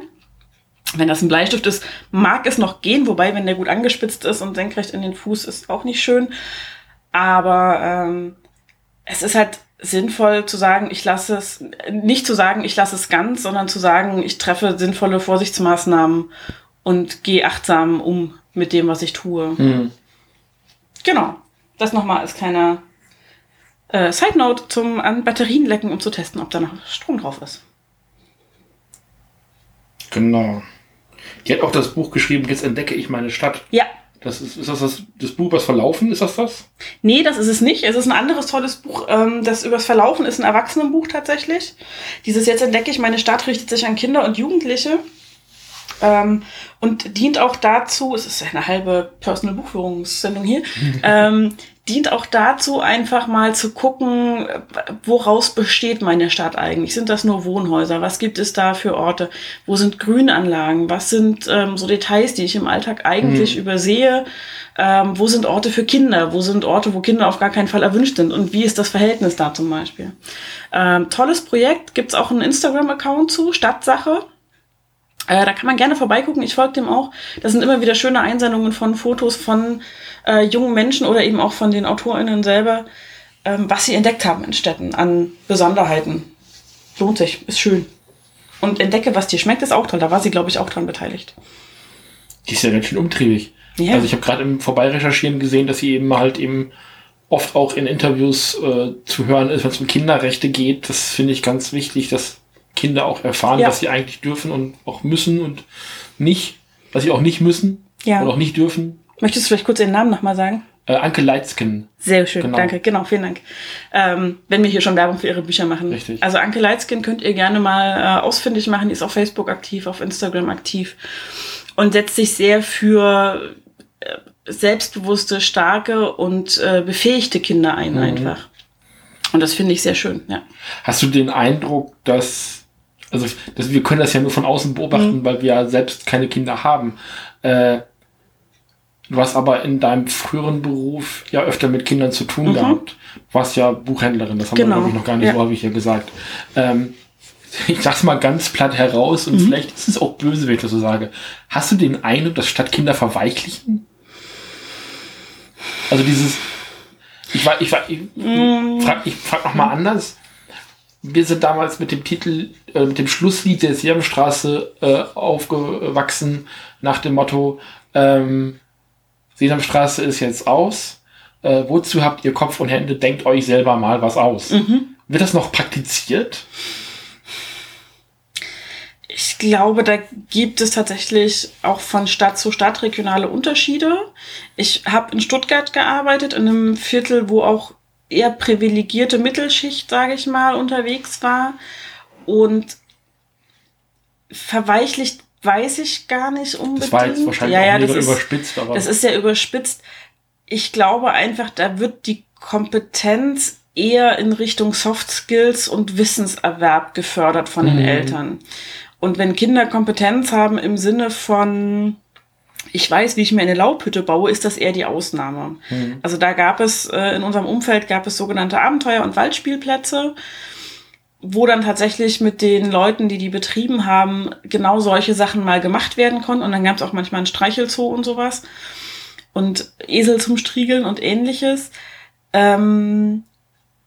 Wenn das ein Bleistift ist, mag es noch gehen, wobei, wenn der gut angespitzt ist und senkrecht in den Fuß, ist auch nicht schön. Aber ähm, es ist halt sinnvoll zu sagen, ich lasse es, nicht zu sagen, ich lasse es ganz, sondern zu sagen, ich treffe sinnvolle Vorsichtsmaßnahmen und gehe achtsam um mit dem, was ich tue. Mhm. Genau. Das nochmal als kleiner äh, Side Note zum an Batterien lecken, um zu testen, ob da noch Strom drauf ist. Genau. Die hat auch das Buch geschrieben, jetzt entdecke ich meine Stadt. Ja, das ist, ist das, das das Buch übers Verlaufen? Ist das das? Nee, das ist es nicht. Es ist ein anderes tolles Buch. Ähm, das übers Verlaufen ist ein Erwachsenenbuch tatsächlich. Dieses Jetzt entdecke ich, meine Stadt richtet sich an Kinder und Jugendliche. Ähm, und dient auch dazu, es ist eine halbe Personal-Buchführungssendung hier, ähm, dient auch dazu, einfach mal zu gucken, woraus besteht meine Stadt eigentlich? Sind das nur Wohnhäuser? Was gibt es da für Orte? Wo sind Grünanlagen? Was sind ähm, so Details, die ich im Alltag eigentlich mhm. übersehe? Ähm, wo sind Orte für Kinder? Wo sind Orte, wo Kinder auf gar keinen Fall erwünscht sind? Und wie ist das Verhältnis da zum Beispiel? Ähm, tolles Projekt, gibt's auch einen Instagram-Account zu, Stadtsache. Äh, da kann man gerne vorbeigucken. Ich folge dem auch. Das sind immer wieder schöne Einsendungen von Fotos von äh, jungen Menschen oder eben auch von den AutorInnen selber, ähm, was sie entdeckt haben in Städten an Besonderheiten. Lohnt sich, ist schön. Und entdecke, was dir schmeckt, ist auch toll. Da war sie, glaube ich, auch dran beteiligt. Die ist ja ganz schön umtriebig. Ja. Also ich habe gerade im Vorbeirecherchieren gesehen, dass sie eben halt eben oft auch in Interviews äh, zu hören ist, wenn es um Kinderrechte geht. Das finde ich ganz wichtig, dass Kinder auch erfahren, ja. was sie eigentlich dürfen und auch müssen und nicht, was sie auch nicht müssen ja. oder auch nicht dürfen. Möchtest du vielleicht kurz den Namen nochmal sagen? Äh, Anke Leitzken. Sehr schön, genau. danke. Genau, vielen Dank. Ähm, wenn wir hier schon Werbung für ihre Bücher machen. Richtig. Also Anke Leitzken könnt ihr gerne mal äh, ausfindig machen. Die ist auf Facebook aktiv, auf Instagram aktiv und setzt sich sehr für äh, selbstbewusste, starke und äh, befähigte Kinder ein mhm. einfach. Und das finde ich sehr schön, ja. Hast du den Eindruck, dass, also dass wir können das ja nur von außen beobachten, mhm. weil wir ja selbst keine Kinder haben. Äh, Du hast aber in deinem früheren Beruf ja öfter mit Kindern zu tun mhm. gehabt. Du warst ja Buchhändlerin, das haben genau. wir, glaube ich, noch gar nicht ja. so häufig hier gesagt. Ähm, ich sag's mal ganz platt heraus und mhm. vielleicht ist es auch böse, wenn ich das so sage. Hast du den Eindruck, dass Stadtkinder verweichlichen? Also dieses, ich war, ich war, ich, mhm. frag, ich frag noch mal anders. Wir sind damals mit dem Titel, äh, mit dem Schlusslied der Sesamstraße äh, aufgewachsen, nach dem Motto, ähm, Sesamstraße ist jetzt aus. Äh, wozu habt ihr Kopf und Hände? Denkt euch selber mal was aus. Mhm. Wird das noch praktiziert? Ich glaube, da gibt es tatsächlich auch von Stadt zu Stadt regionale Unterschiede. Ich habe in Stuttgart gearbeitet, in einem Viertel, wo auch eher privilegierte Mittelschicht, sage ich mal, unterwegs war. Und verweichlicht weiß ich gar nicht unbedingt. Das war jetzt wahrscheinlich ja, ja, das ist, überspitzt. Aber das ist ja überspitzt. Ich glaube einfach, da wird die Kompetenz eher in Richtung Soft Skills und Wissenserwerb gefördert von mhm. den Eltern. Und wenn Kinder Kompetenz haben im Sinne von, ich weiß, wie ich mir eine Laubhütte baue, ist das eher die Ausnahme. Mhm. Also da gab es, äh, in unserem Umfeld gab es sogenannte Abenteuer- und Waldspielplätze wo dann tatsächlich mit den Leuten, die die betrieben haben, genau solche Sachen mal gemacht werden konnten. Und dann gab es auch manchmal ein Streichelzoo und sowas. Und Esel zum Striegeln und ähnliches. Ähm,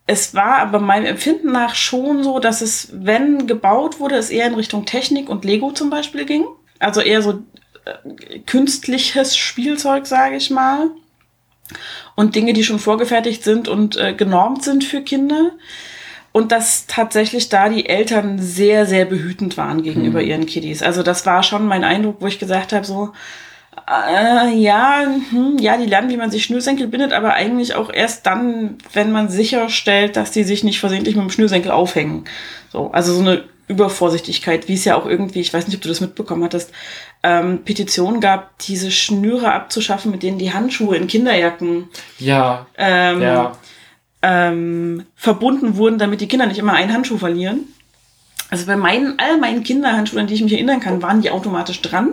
es war aber meinem Empfinden nach schon so, dass es, wenn gebaut wurde, es eher in Richtung Technik und Lego zum Beispiel ging. Also eher so künstliches Spielzeug, sage ich mal. Und Dinge, die schon vorgefertigt sind und äh, genormt sind für Kinder und dass tatsächlich da die Eltern sehr, sehr behütend waren gegenüber mhm. ihren Kiddies. Also das war schon mein Eindruck, wo ich gesagt habe, so, äh, ja, hm, ja, die lernen, wie man sich Schnürsenkel bindet, aber eigentlich auch erst dann, wenn man sicherstellt, dass die sich nicht versehentlich mit dem Schnürsenkel aufhängen. So, also so eine Übervorsichtigkeit, wie es ja auch irgendwie, ich weiß nicht, ob du das mitbekommen hattest, ähm, Petitionen gab, diese Schnüre abzuschaffen, mit denen die Handschuhe in Kinderjacken Ja, ähm, ja. ähm, verbunden wurden, damit die Kinder nicht immer einen Handschuh verlieren. Also bei meinen, all meinen Kinderhandschuhen, an die ich mich erinnern kann, waren die automatisch dran.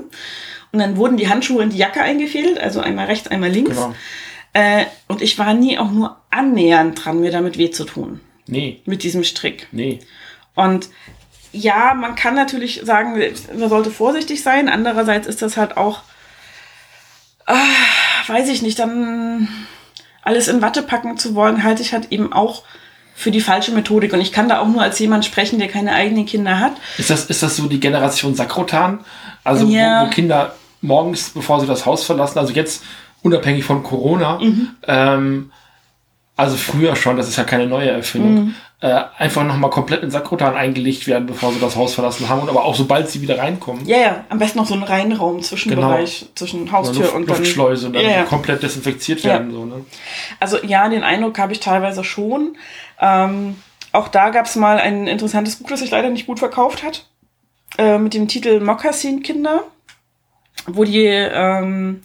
Und dann wurden die Handschuhe in die Jacke eingefädelt, also einmal rechts, einmal links. Genau. Äh, und ich war nie auch nur annähernd dran, mir damit weh zu tun. Nee, Mit diesem Strick. nee. Und ja, man kann natürlich sagen, man sollte vorsichtig sein. Andererseits ist das halt auch, ah, weiß ich nicht, dann alles in Watte packen zu wollen, halte ich halt eben auch für die falsche Methodik. Und ich kann da auch nur als jemand sprechen, der keine eigenen Kinder hat. Ist das, ist das so die Generation Sakrotan? Also Ja. wo, wo Kinder morgens, bevor sie das Haus verlassen, also jetzt unabhängig von Corona, Mhm. ähm, also früher schon, das ist ja keine neue Erfindung, Mhm. äh, einfach nochmal komplett in Sakrotan eingelegt werden, bevor sie das Haus verlassen haben. Und aber auch sobald sie wieder reinkommen, Ja, ja, am besten noch so ein Reinraum, Zwischenbereich zwischen eine Haustür Luft, und dann. Luftschleuse und dann Ja, ja. komplett desinfiziert Ja. werden. So, ne? Also ja, den Eindruck habe ich teilweise schon. Ähm, auch da gab es mal ein interessantes Buch, das sich leider nicht gut verkauft hat, äh, mit dem Titel Mokassin-Kinder, wo die ähm,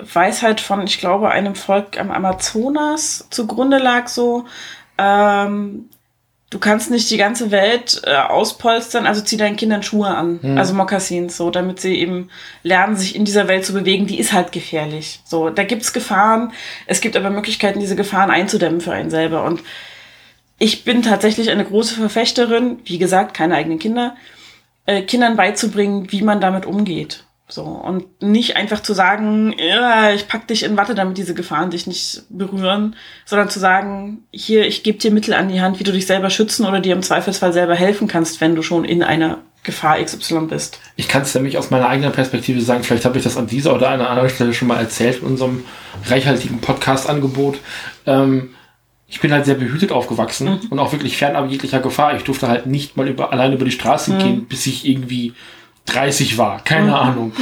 Weisheit von, ich glaube, einem Volk am Amazonas zugrunde lag so. Ähm, du kannst nicht die ganze Welt äh, auspolstern, also zieh deinen Kindern Schuhe an, also Mokassins, so, damit sie eben lernen, sich in dieser Welt zu bewegen. Die ist halt gefährlich. So, da gibt's Gefahren. Es gibt aber Möglichkeiten, diese Gefahren einzudämmen für einen selber. Und ich bin tatsächlich eine große Verfechterin, wie gesagt, keine eigenen Kinder, äh, Kindern beizubringen, wie man damit umgeht. So, und nicht einfach zu sagen, ja, ich pack dich in Watte, damit diese Gefahren dich nicht berühren, sondern zu sagen, hier, ich gebe dir Mittel an die Hand, wie du dich selber schützen oder dir im Zweifelsfall selber helfen kannst, wenn du schon in einer Gefahr XY bist. Ich kann es nämlich aus meiner eigenen Perspektive sagen, vielleicht habe ich das an dieser oder einer anderen Stelle schon mal erzählt in unserem reichhaltigen Podcast-Angebot. Ähm, ich bin halt sehr behütet aufgewachsen und auch wirklich fernab jeglicher Gefahr. Ich durfte halt nicht mal über, allein über die Straße gehen, bis ich irgendwie 30 war. Keine Ahnung.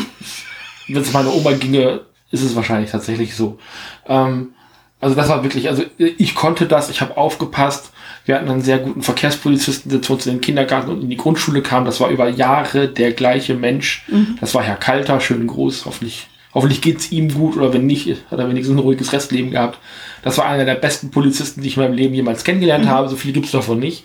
Wenn es meine Oma ginge, ist es wahrscheinlich tatsächlich so. Ähm, also das war wirklich, also ich konnte das, ich habe aufgepasst. Wir hatten einen sehr guten Verkehrspolizisten, der zu uns in den Kindergarten und in die Grundschule kam. Das war über Jahre der gleiche Mensch. Das war Herr Kalter, schönen Gruß. Hoffentlich, hoffentlich geht's ihm gut oder wenn nicht, hat er wenigstens ein ruhiges Restleben gehabt. Das war einer der besten Polizisten, die ich in meinem Leben jemals kennengelernt habe. So viel gibt's davon nicht.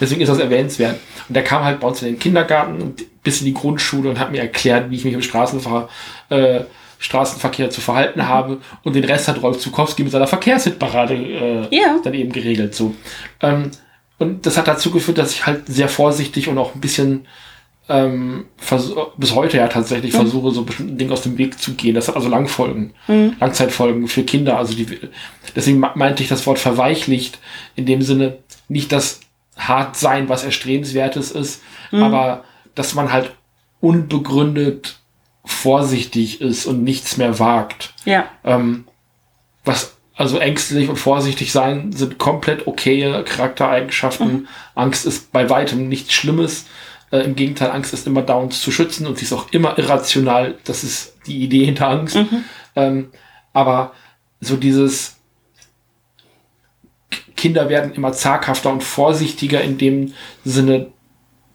Deswegen ist das erwähnenswert. Und der kam halt bei uns in den Kindergarten und bis in die Grundschule und hat mir erklärt, wie ich mich im Straßenver äh, Straßenverkehr zu verhalten habe. Und den Rest hat Rolf Zukowski mit seiner Verkehrshitparade äh, Ja. dann eben geregelt. So. Ähm, und das hat dazu geführt, dass ich halt sehr vorsichtig und auch ein bisschen ähm, bis heute ja tatsächlich versuche, so bestimmten Dingen aus dem Weg zu gehen. Das hat also Langfolgen, Langzeitfolgen für Kinder. Also die, deswegen me- meinte ich das Wort verweichlicht in dem Sinne nicht das hart sein, was erstrebenswertes ist, aber dass man halt unbegründet vorsichtig ist und nichts mehr wagt. Ja. Ähm, was also ängstlich und vorsichtig sein sind komplett okaye Charaktereigenschaften. Angst ist bei weitem nichts Schlimmes. Äh, Im Gegenteil, Angst ist immer da, uns zu schützen und sie ist auch immer irrational. Das ist die Idee hinter Angst. Ähm, aber so dieses Kinder werden immer zaghafter und vorsichtiger in dem Sinne,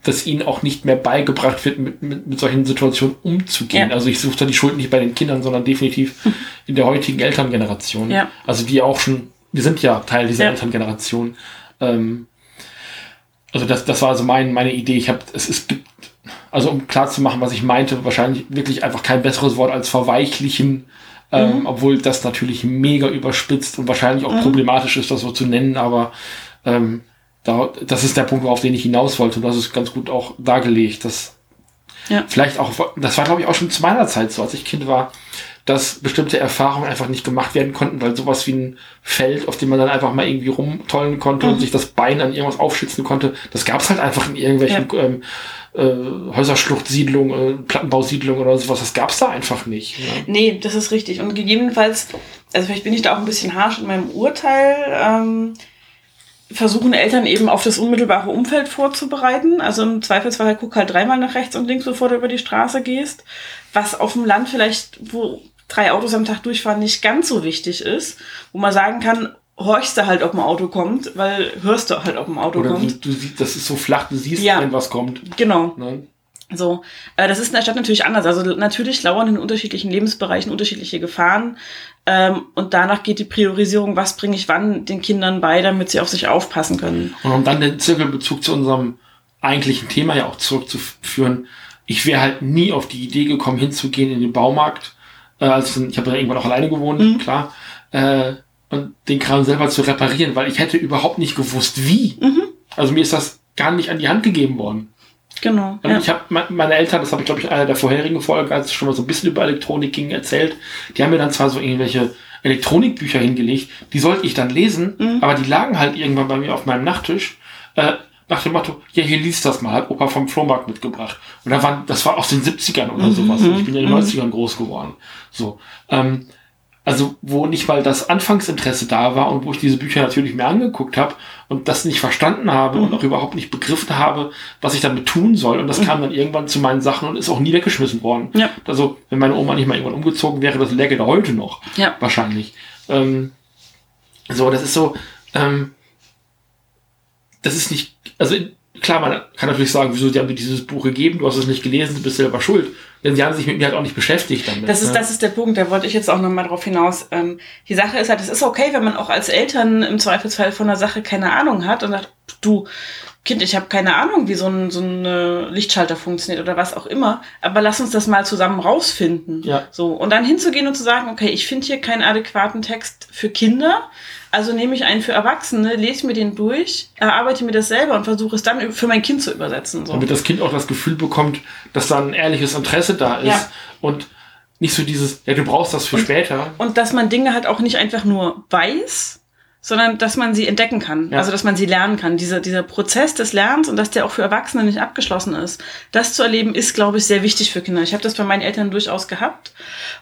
dass ihnen auch nicht mehr beigebracht wird, mit, mit, mit solchen Situationen umzugehen. Ja. Also ich suche da die Schuld nicht bei den Kindern, sondern definitiv in der heutigen Elterngeneration. Ja. Also die auch schon, wir sind ja Teil dieser Ja. Elterngeneration. Ähm, also das, das war also mein, meine Idee. Ich habe, es, es gibt, also um klar zu machen, was ich meinte, wahrscheinlich wirklich einfach kein besseres Wort als verweichlichen, ähm, obwohl das natürlich mega überspitzt und wahrscheinlich auch problematisch ist, das so zu nennen, aber ähm, da, das ist der Punkt, auf den ich hinaus wollte und das ist ganz gut auch dargelegt, dass Ja. vielleicht auch, das war glaube ich auch schon zu meiner Zeit so, als ich Kind war, dass bestimmte Erfahrungen einfach nicht gemacht werden konnten, weil sowas wie ein Feld, auf dem man dann einfach mal irgendwie rumtollen konnte und sich das Bein an irgendwas aufschützen konnte, das gab es halt einfach in irgendwelchen ähm, äh, Häuserschluchtsiedlungen, äh, Plattenbausiedlungen oder sowas, das gab es da einfach nicht. Ne? Nee, das ist richtig. Und gegebenenfalls, also vielleicht bin ich da auch ein bisschen harsch in meinem Urteil, ähm, versuchen Eltern eben auf das unmittelbare Umfeld vorzubereiten. Also im Zweifelsfall guck halt dreimal nach rechts und links, bevor du über die Straße gehst. Was auf dem Land vielleicht, wo drei Autos am Tag durchfahren, nicht ganz so wichtig ist. Wo man sagen kann, horchst du halt, ob ein Auto kommt, weil hörst du halt, ob ein Auto Oder du, kommt. du siehst, das ist so flach, du siehst, Ja. wenn was kommt. Genau. Ne? So, äh, das ist in der Stadt natürlich anders. Also natürlich lauern in unterschiedlichen Lebensbereichen unterschiedliche Gefahren. Ähm, und danach geht die Priorisierung, was bringe ich wann den Kindern bei, damit sie auf sich aufpassen können. Und um dann den Zirkelbezug zu unserem eigentlichen Thema ja auch zurückzuführen, ich wäre halt nie auf die Idee gekommen, hinzugehen in den Baumarkt. Äh, also ich habe ja irgendwann auch alleine gewohnt, Mhm. klar. Äh, und den Kram selber zu reparieren, weil ich hätte überhaupt nicht gewusst, wie. Mhm. Also mir ist das gar nicht an die Hand gegeben worden. Genau. Und Ja. ich habe meine Eltern, das habe ich glaube ich in einer der vorherigen Folgen, als es schon mal so ein bisschen über Elektronik ging, erzählt. Die haben mir dann zwar so irgendwelche Elektronikbücher hingelegt, die sollte ich dann lesen, Mhm. aber die lagen halt irgendwann bei mir auf meinem Nachttisch. Äh, nach dem Motto, ja, hier liest das mal, hat Opa vom Flohmarkt mitgebracht. Und da waren, das war aus den 70ern oder Mhm. sowas. Ich bin ja in den 90ern groß geworden. So. Ähm, also wo nicht mal das Anfangsinteresse da war und wo ich diese Bücher natürlich mir angeguckt habe und das nicht verstanden habe und auch überhaupt nicht begriffen habe, was ich damit tun soll. Und das kam dann irgendwann zu meinen Sachen und ist auch nie weggeschmissen worden. Ja. Also wenn meine Oma nicht mal irgendwann umgezogen wäre, das läge da heute noch. Ja. Wahrscheinlich. Ähm, so, das ist so, ähm, das ist nicht, also klar, man kann natürlich sagen, wieso, die haben dir dieses Buch gegeben, du hast es nicht gelesen, du bist selber schuld. Denn sie haben sich mit mir halt auch nicht beschäftigt damit. Das ist, ne? das ist der Punkt, da wollte ich jetzt auch nochmal drauf hinaus. Ähm, die Sache ist halt, es ist okay, wenn man auch als Eltern im Zweifelsfall von der Sache keine Ahnung hat und sagt, du, Kind, ich habe keine Ahnung, wie so ein, so ein Lichtschalter funktioniert oder was auch immer, aber lass uns das mal zusammen rausfinden. Ja. So, und dann hinzugehen und zu sagen, okay, ich finde hier keinen adäquaten Text für Kinder, also nehme ich einen für Erwachsene, lese mir den durch, erarbeite mir das selber und versuche es dann für mein Kind zu übersetzen. So. damit das Kind auch das Gefühl bekommt, dass da ein ehrliches Interesse da ist Ja. und nicht so dieses, ja, du brauchst das für später. Und dass man Dinge halt auch nicht einfach nur weiß, sondern dass man sie entdecken kann. Ja. Also dass man sie lernen kann. Dieser, dieser Prozess des Lernens und dass der auch für Erwachsene nicht abgeschlossen ist. Das zu erleben, ist, glaube ich, sehr wichtig für Kinder. Ich habe das bei meinen Eltern durchaus gehabt.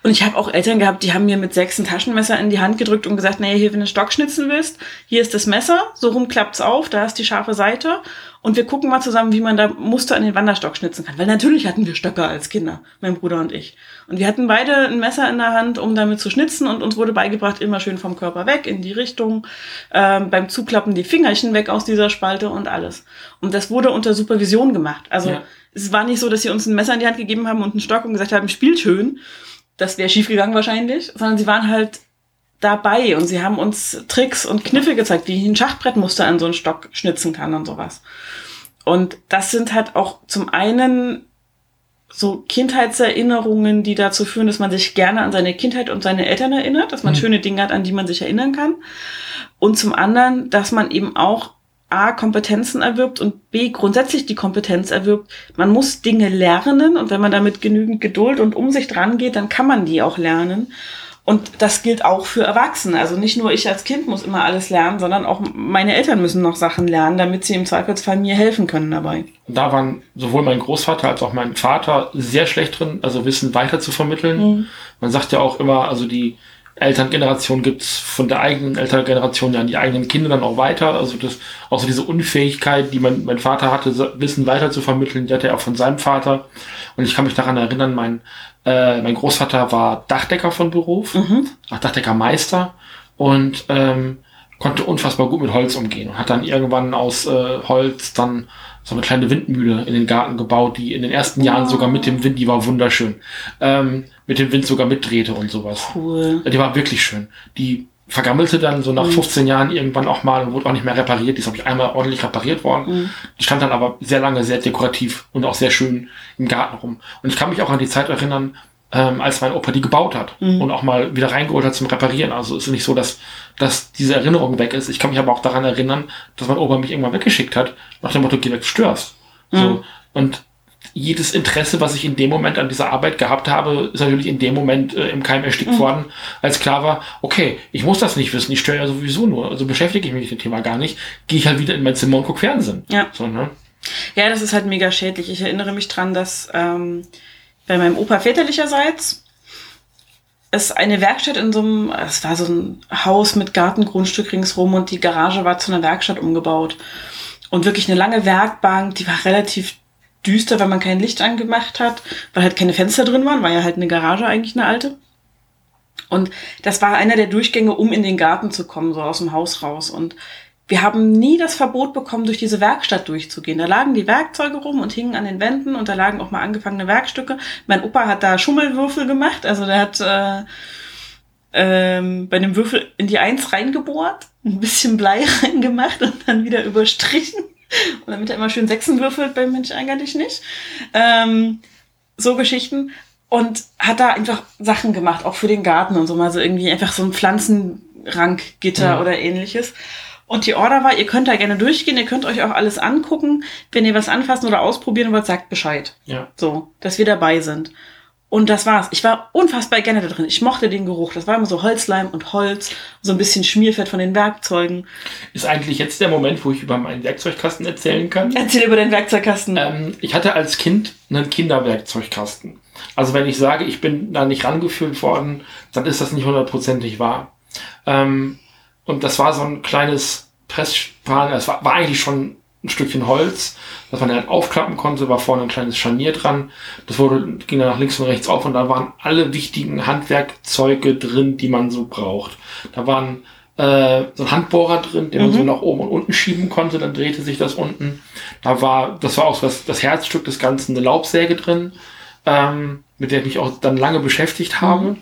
Und ich habe auch Eltern gehabt, die haben mir mit sechs ein Taschenmesser in die Hand gedrückt und gesagt, naja, hier, wenn du Stock schnitzen willst, hier ist das Messer, so rum klappt's auf, da ist die scharfe Seite. Und wir gucken mal zusammen, wie man da Muster in den Wanderstock schnitzen kann. Weil natürlich hatten wir Stöcke als Kinder, mein Bruder und ich. Und wir hatten beide ein Messer in der Hand, um damit zu schnitzen. Und uns wurde beigebracht, immer schön vom Körper weg, in die Richtung. Ähm, beim Zuklappen die Fingerchen weg aus dieser Spalte und alles. Und das wurde unter Supervision gemacht. Also Ja. es war nicht so, dass sie uns ein Messer in die Hand gegeben haben und einen Stock und gesagt haben, spielt schön. Das wäre schiefgegangen wahrscheinlich. Sondern sie waren halt dabei und sie haben uns Tricks und Kniffe gezeigt, wie ich ein Schachbrettmuster an so einen Stock schnitzen kann und sowas. Und das sind halt auch zum einen so Kindheitserinnerungen, die dazu führen, dass man sich gerne an seine Kindheit und seine Eltern erinnert, dass man schöne Dinge hat, an die man sich erinnern kann. Und zum anderen, dass man eben auch A, Kompetenzen erwirbt und B, grundsätzlich die Kompetenz erwirbt. Man muss Dinge lernen und wenn man damit genügend Geduld und Umsicht rangeht, dann kann man die auch lernen. Und das gilt auch für Erwachsene. Also nicht nur ich als Kind muss immer alles lernen, sondern auch meine Eltern müssen noch Sachen lernen, damit sie im Zweifelsfall mir helfen können dabei. Und da waren sowohl mein Großvater als auch mein Vater sehr schlecht drin, also Wissen weiter zu vermitteln. Mhm. Man sagt ja auch immer, also die Elterngeneration gibt's von der eigenen Elterngeneration ja an die eigenen Kinder dann auch weiter. Also das, auch so diese Unfähigkeit, die mein, mein Vater hatte, Wissen weiter zu vermitteln, die hatte er auch von seinem Vater. Und ich kann mich daran erinnern, mein, äh, mein Großvater war Dachdecker von Beruf, ach, Dachdeckermeister und ähm, konnte unfassbar gut mit Holz umgehen und hat dann irgendwann aus äh, Holz dann so eine kleine Windmühle in den Garten gebaut, die in den ersten Jahren sogar mit dem Wind, die war wunderschön, ähm, mit dem Wind sogar mitdrehte und sowas. Cool. Die war wirklich schön. Die vergammelte dann so nach 15 Jahren irgendwann auch mal und wurde auch nicht mehr repariert. Die ist, glaube ich, einmal ordentlich repariert worden. Die stand dann aber sehr lange sehr dekorativ und auch sehr schön im Garten rum. Und ich kann mich auch an die Zeit erinnern, ähm, als mein Opa die gebaut hat und auch mal wieder reingeholt hat zum Reparieren. Also ist nicht so, dass, dass diese Erinnerung weg ist. Ich kann mich aber auch daran erinnern, dass mein Opa mich irgendwann weggeschickt hat, nach dem Motto, geh weg, störst. So. Und jedes Interesse, was ich in dem Moment an dieser Arbeit gehabt habe, ist natürlich in dem Moment äh, im Keim erstickt worden, als klar war, okay, ich muss das nicht wissen, ich störe ja sowieso nur, also beschäftige ich mich mit dem Thema gar nicht, gehe ich halt wieder in mein Zimmer und gucke Fernsehen. Ja. So, ne? Ja, das ist halt mega schädlich. Ich erinnere mich dran, dass ähm, bei meinem Opa väterlicherseits es eine Werkstatt in so einem, es war so ein Haus mit Gartengrundstück ringsrum und die Garage war zu einer Werkstatt umgebaut. Und wirklich eine lange Werkbank, die war relativ düster, weil man kein Licht angemacht hat, weil halt keine Fenster drin waren, war ja halt eine Garage eigentlich eine alte. Und das war einer der Durchgänge, um in den Garten zu kommen, so aus dem Haus raus. Und wir haben nie das Verbot bekommen, durch diese Werkstatt durchzugehen. Da lagen die Werkzeuge rum und hingen an den Wänden und da lagen auch mal angefangene Werkstücke. Mein Opa hat da Schummelwürfel gemacht, also der hat äh, ähm, bei dem Würfel in die Eins reingebohrt, ein bisschen Blei reingemacht und dann wieder überstrichen. Und damit er immer schön Sechsen würfelt, beim Mensch eigentlich nicht. Ähm, so Geschichten. Und hat da einfach Sachen gemacht, auch für den Garten und so mal so irgendwie einfach so ein Pflanzenrankgitter mhm. oder ähnliches. Und die Order war, ihr könnt da gerne durchgehen, ihr könnt euch auch alles angucken. Wenn ihr was anfassen oder ausprobieren wollt, sagt Bescheid. Ja. So, dass wir dabei sind. Und das war's. Ich war unfassbar gerne da drin. Ich mochte den Geruch. Das war immer so Holzleim und Holz, so ein bisschen Schmierfett von den Werkzeugen. Ist eigentlich jetzt der Moment, wo ich über meinen Werkzeugkasten erzählen kann? Erzähl über den Werkzeugkasten. Ähm, ich hatte als Kind einen Kinderwerkzeugkasten. Also wenn ich sage, ich bin da nicht rangeführt worden, dann ist das nicht hundertprozentig wahr. Ähm, und das war so ein kleines Pressspan, es war, war eigentlich schon ein Stückchen Holz, das man halt aufklappen konnte, war vorne ein kleines Scharnier dran. Das wurde, ging dann nach links und rechts auf und da waren alle wichtigen Handwerkzeuge drin, die man so braucht. Da waren äh, so ein Handbohrer drin, den man so mhm. nach oben und unten schieben konnte, dann drehte sich das unten. Da war, das war auch das, das Herzstück des Ganzen, eine Laubsäge drin, ähm, mit der ich mich auch dann lange beschäftigt habe. Mhm.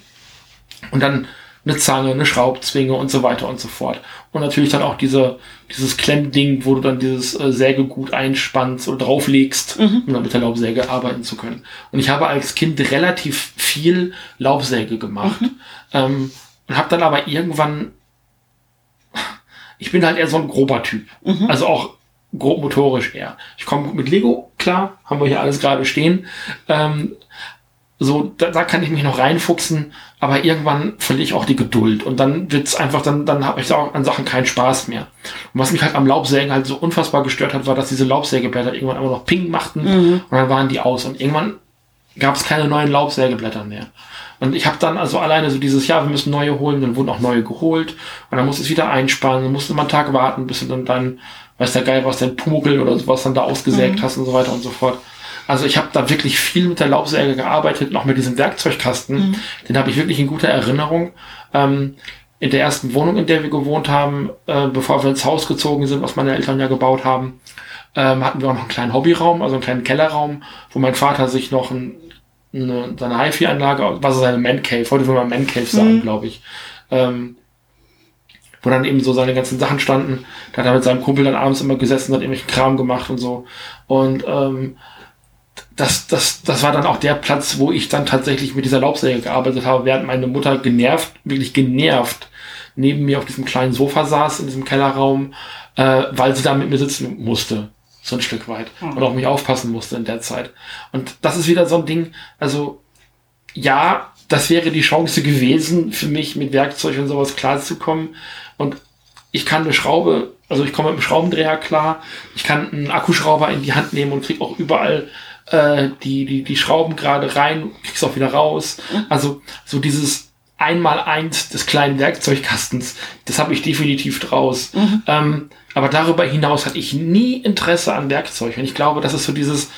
Und dann eine Zange, eine Schraubzwinge und so weiter und so fort. Und natürlich dann auch diese, dieses Klemmding, wo du dann dieses äh, Sägegut einspannst oder drauflegst, mhm. um dann mit der Laubsäge arbeiten zu können. Und ich habe als Kind relativ viel Laubsäge gemacht. Mhm. Ähm, und habe dann aber irgendwann, ich bin halt eher so ein grober Typ. Mhm. Also auch grob motorisch eher. Ich komme mit Lego klar, haben wir hier alles gerade stehen. Ähm, so, da, da kann ich mich noch reinfuchsen, aber irgendwann verliere ich auch die Geduld und dann wird's einfach, dann, dann habe ich auch an Sachen keinen Spaß mehr. Und was mich halt am Laubsägen halt so unfassbar gestört hat, war, dass diese Laubsägeblätter irgendwann immer noch Ping machten mhm. und dann waren die aus und irgendwann gab es keine neuen Laubsägeblätter mehr. Und ich habe dann also alleine so dieses Jahr, wir müssen neue holen, dann wurden auch neue geholt und dann musste es wieder einspannen, dann musste man einen Tag warten, bis du dann dann, weiß der Geil, was dein Pumugel oder sowas dann da ausgesägt mhm. hast und so weiter und so fort. Also ich habe da wirklich viel mit der Laubsäge gearbeitet, noch mit diesem Werkzeugkasten. Mhm. Den habe ich wirklich in guter Erinnerung. Ähm, in der ersten Wohnung, in der wir gewohnt haben, äh, bevor wir ins Haus gezogen sind, was meine Eltern ja gebaut haben, ähm, hatten wir auch noch einen kleinen Hobbyraum, also einen kleinen Kellerraum, wo mein Vater sich noch ein, eine, seine HiFi-Anlage, was ist seine Man Cave, heute würde man Man Cave sagen, mhm. glaube ich, ähm, wo dann eben so seine ganzen Sachen standen. Da hat er mit seinem Kumpel dann abends immer gesessen, hat irgendwelchen Kram gemacht und so. Und ähm, das, das, das war dann auch der Platz, wo ich dann tatsächlich mit dieser Laubsäge gearbeitet habe, während meine Mutter genervt, wirklich genervt, neben mir auf diesem kleinen Sofa saß, in diesem Kellerraum, äh, weil sie da mit mir sitzen musste. So ein Stück weit. Mhm. Und auf mich aufpassen musste in der Zeit. Und das ist wieder so ein Ding, also, ja, das wäre die Chance gewesen, für mich mit Werkzeug und sowas klarzukommen. Und ich kann eine Schraube, also ich komme mit einem Schraubendreher klar, ich kann einen Akkuschrauber in die Hand nehmen und krieg auch überall äh, die, die, die Schrauben gerade rein, kriegst auch wieder raus. Mhm. Also so dieses einmal eins des kleinen Werkzeugkastens, das habe ich definitiv draus. Mhm. Ähm, aber darüber hinaus hatte ich nie Interesse an Werkzeug. Und ich glaube, das ist so dieses,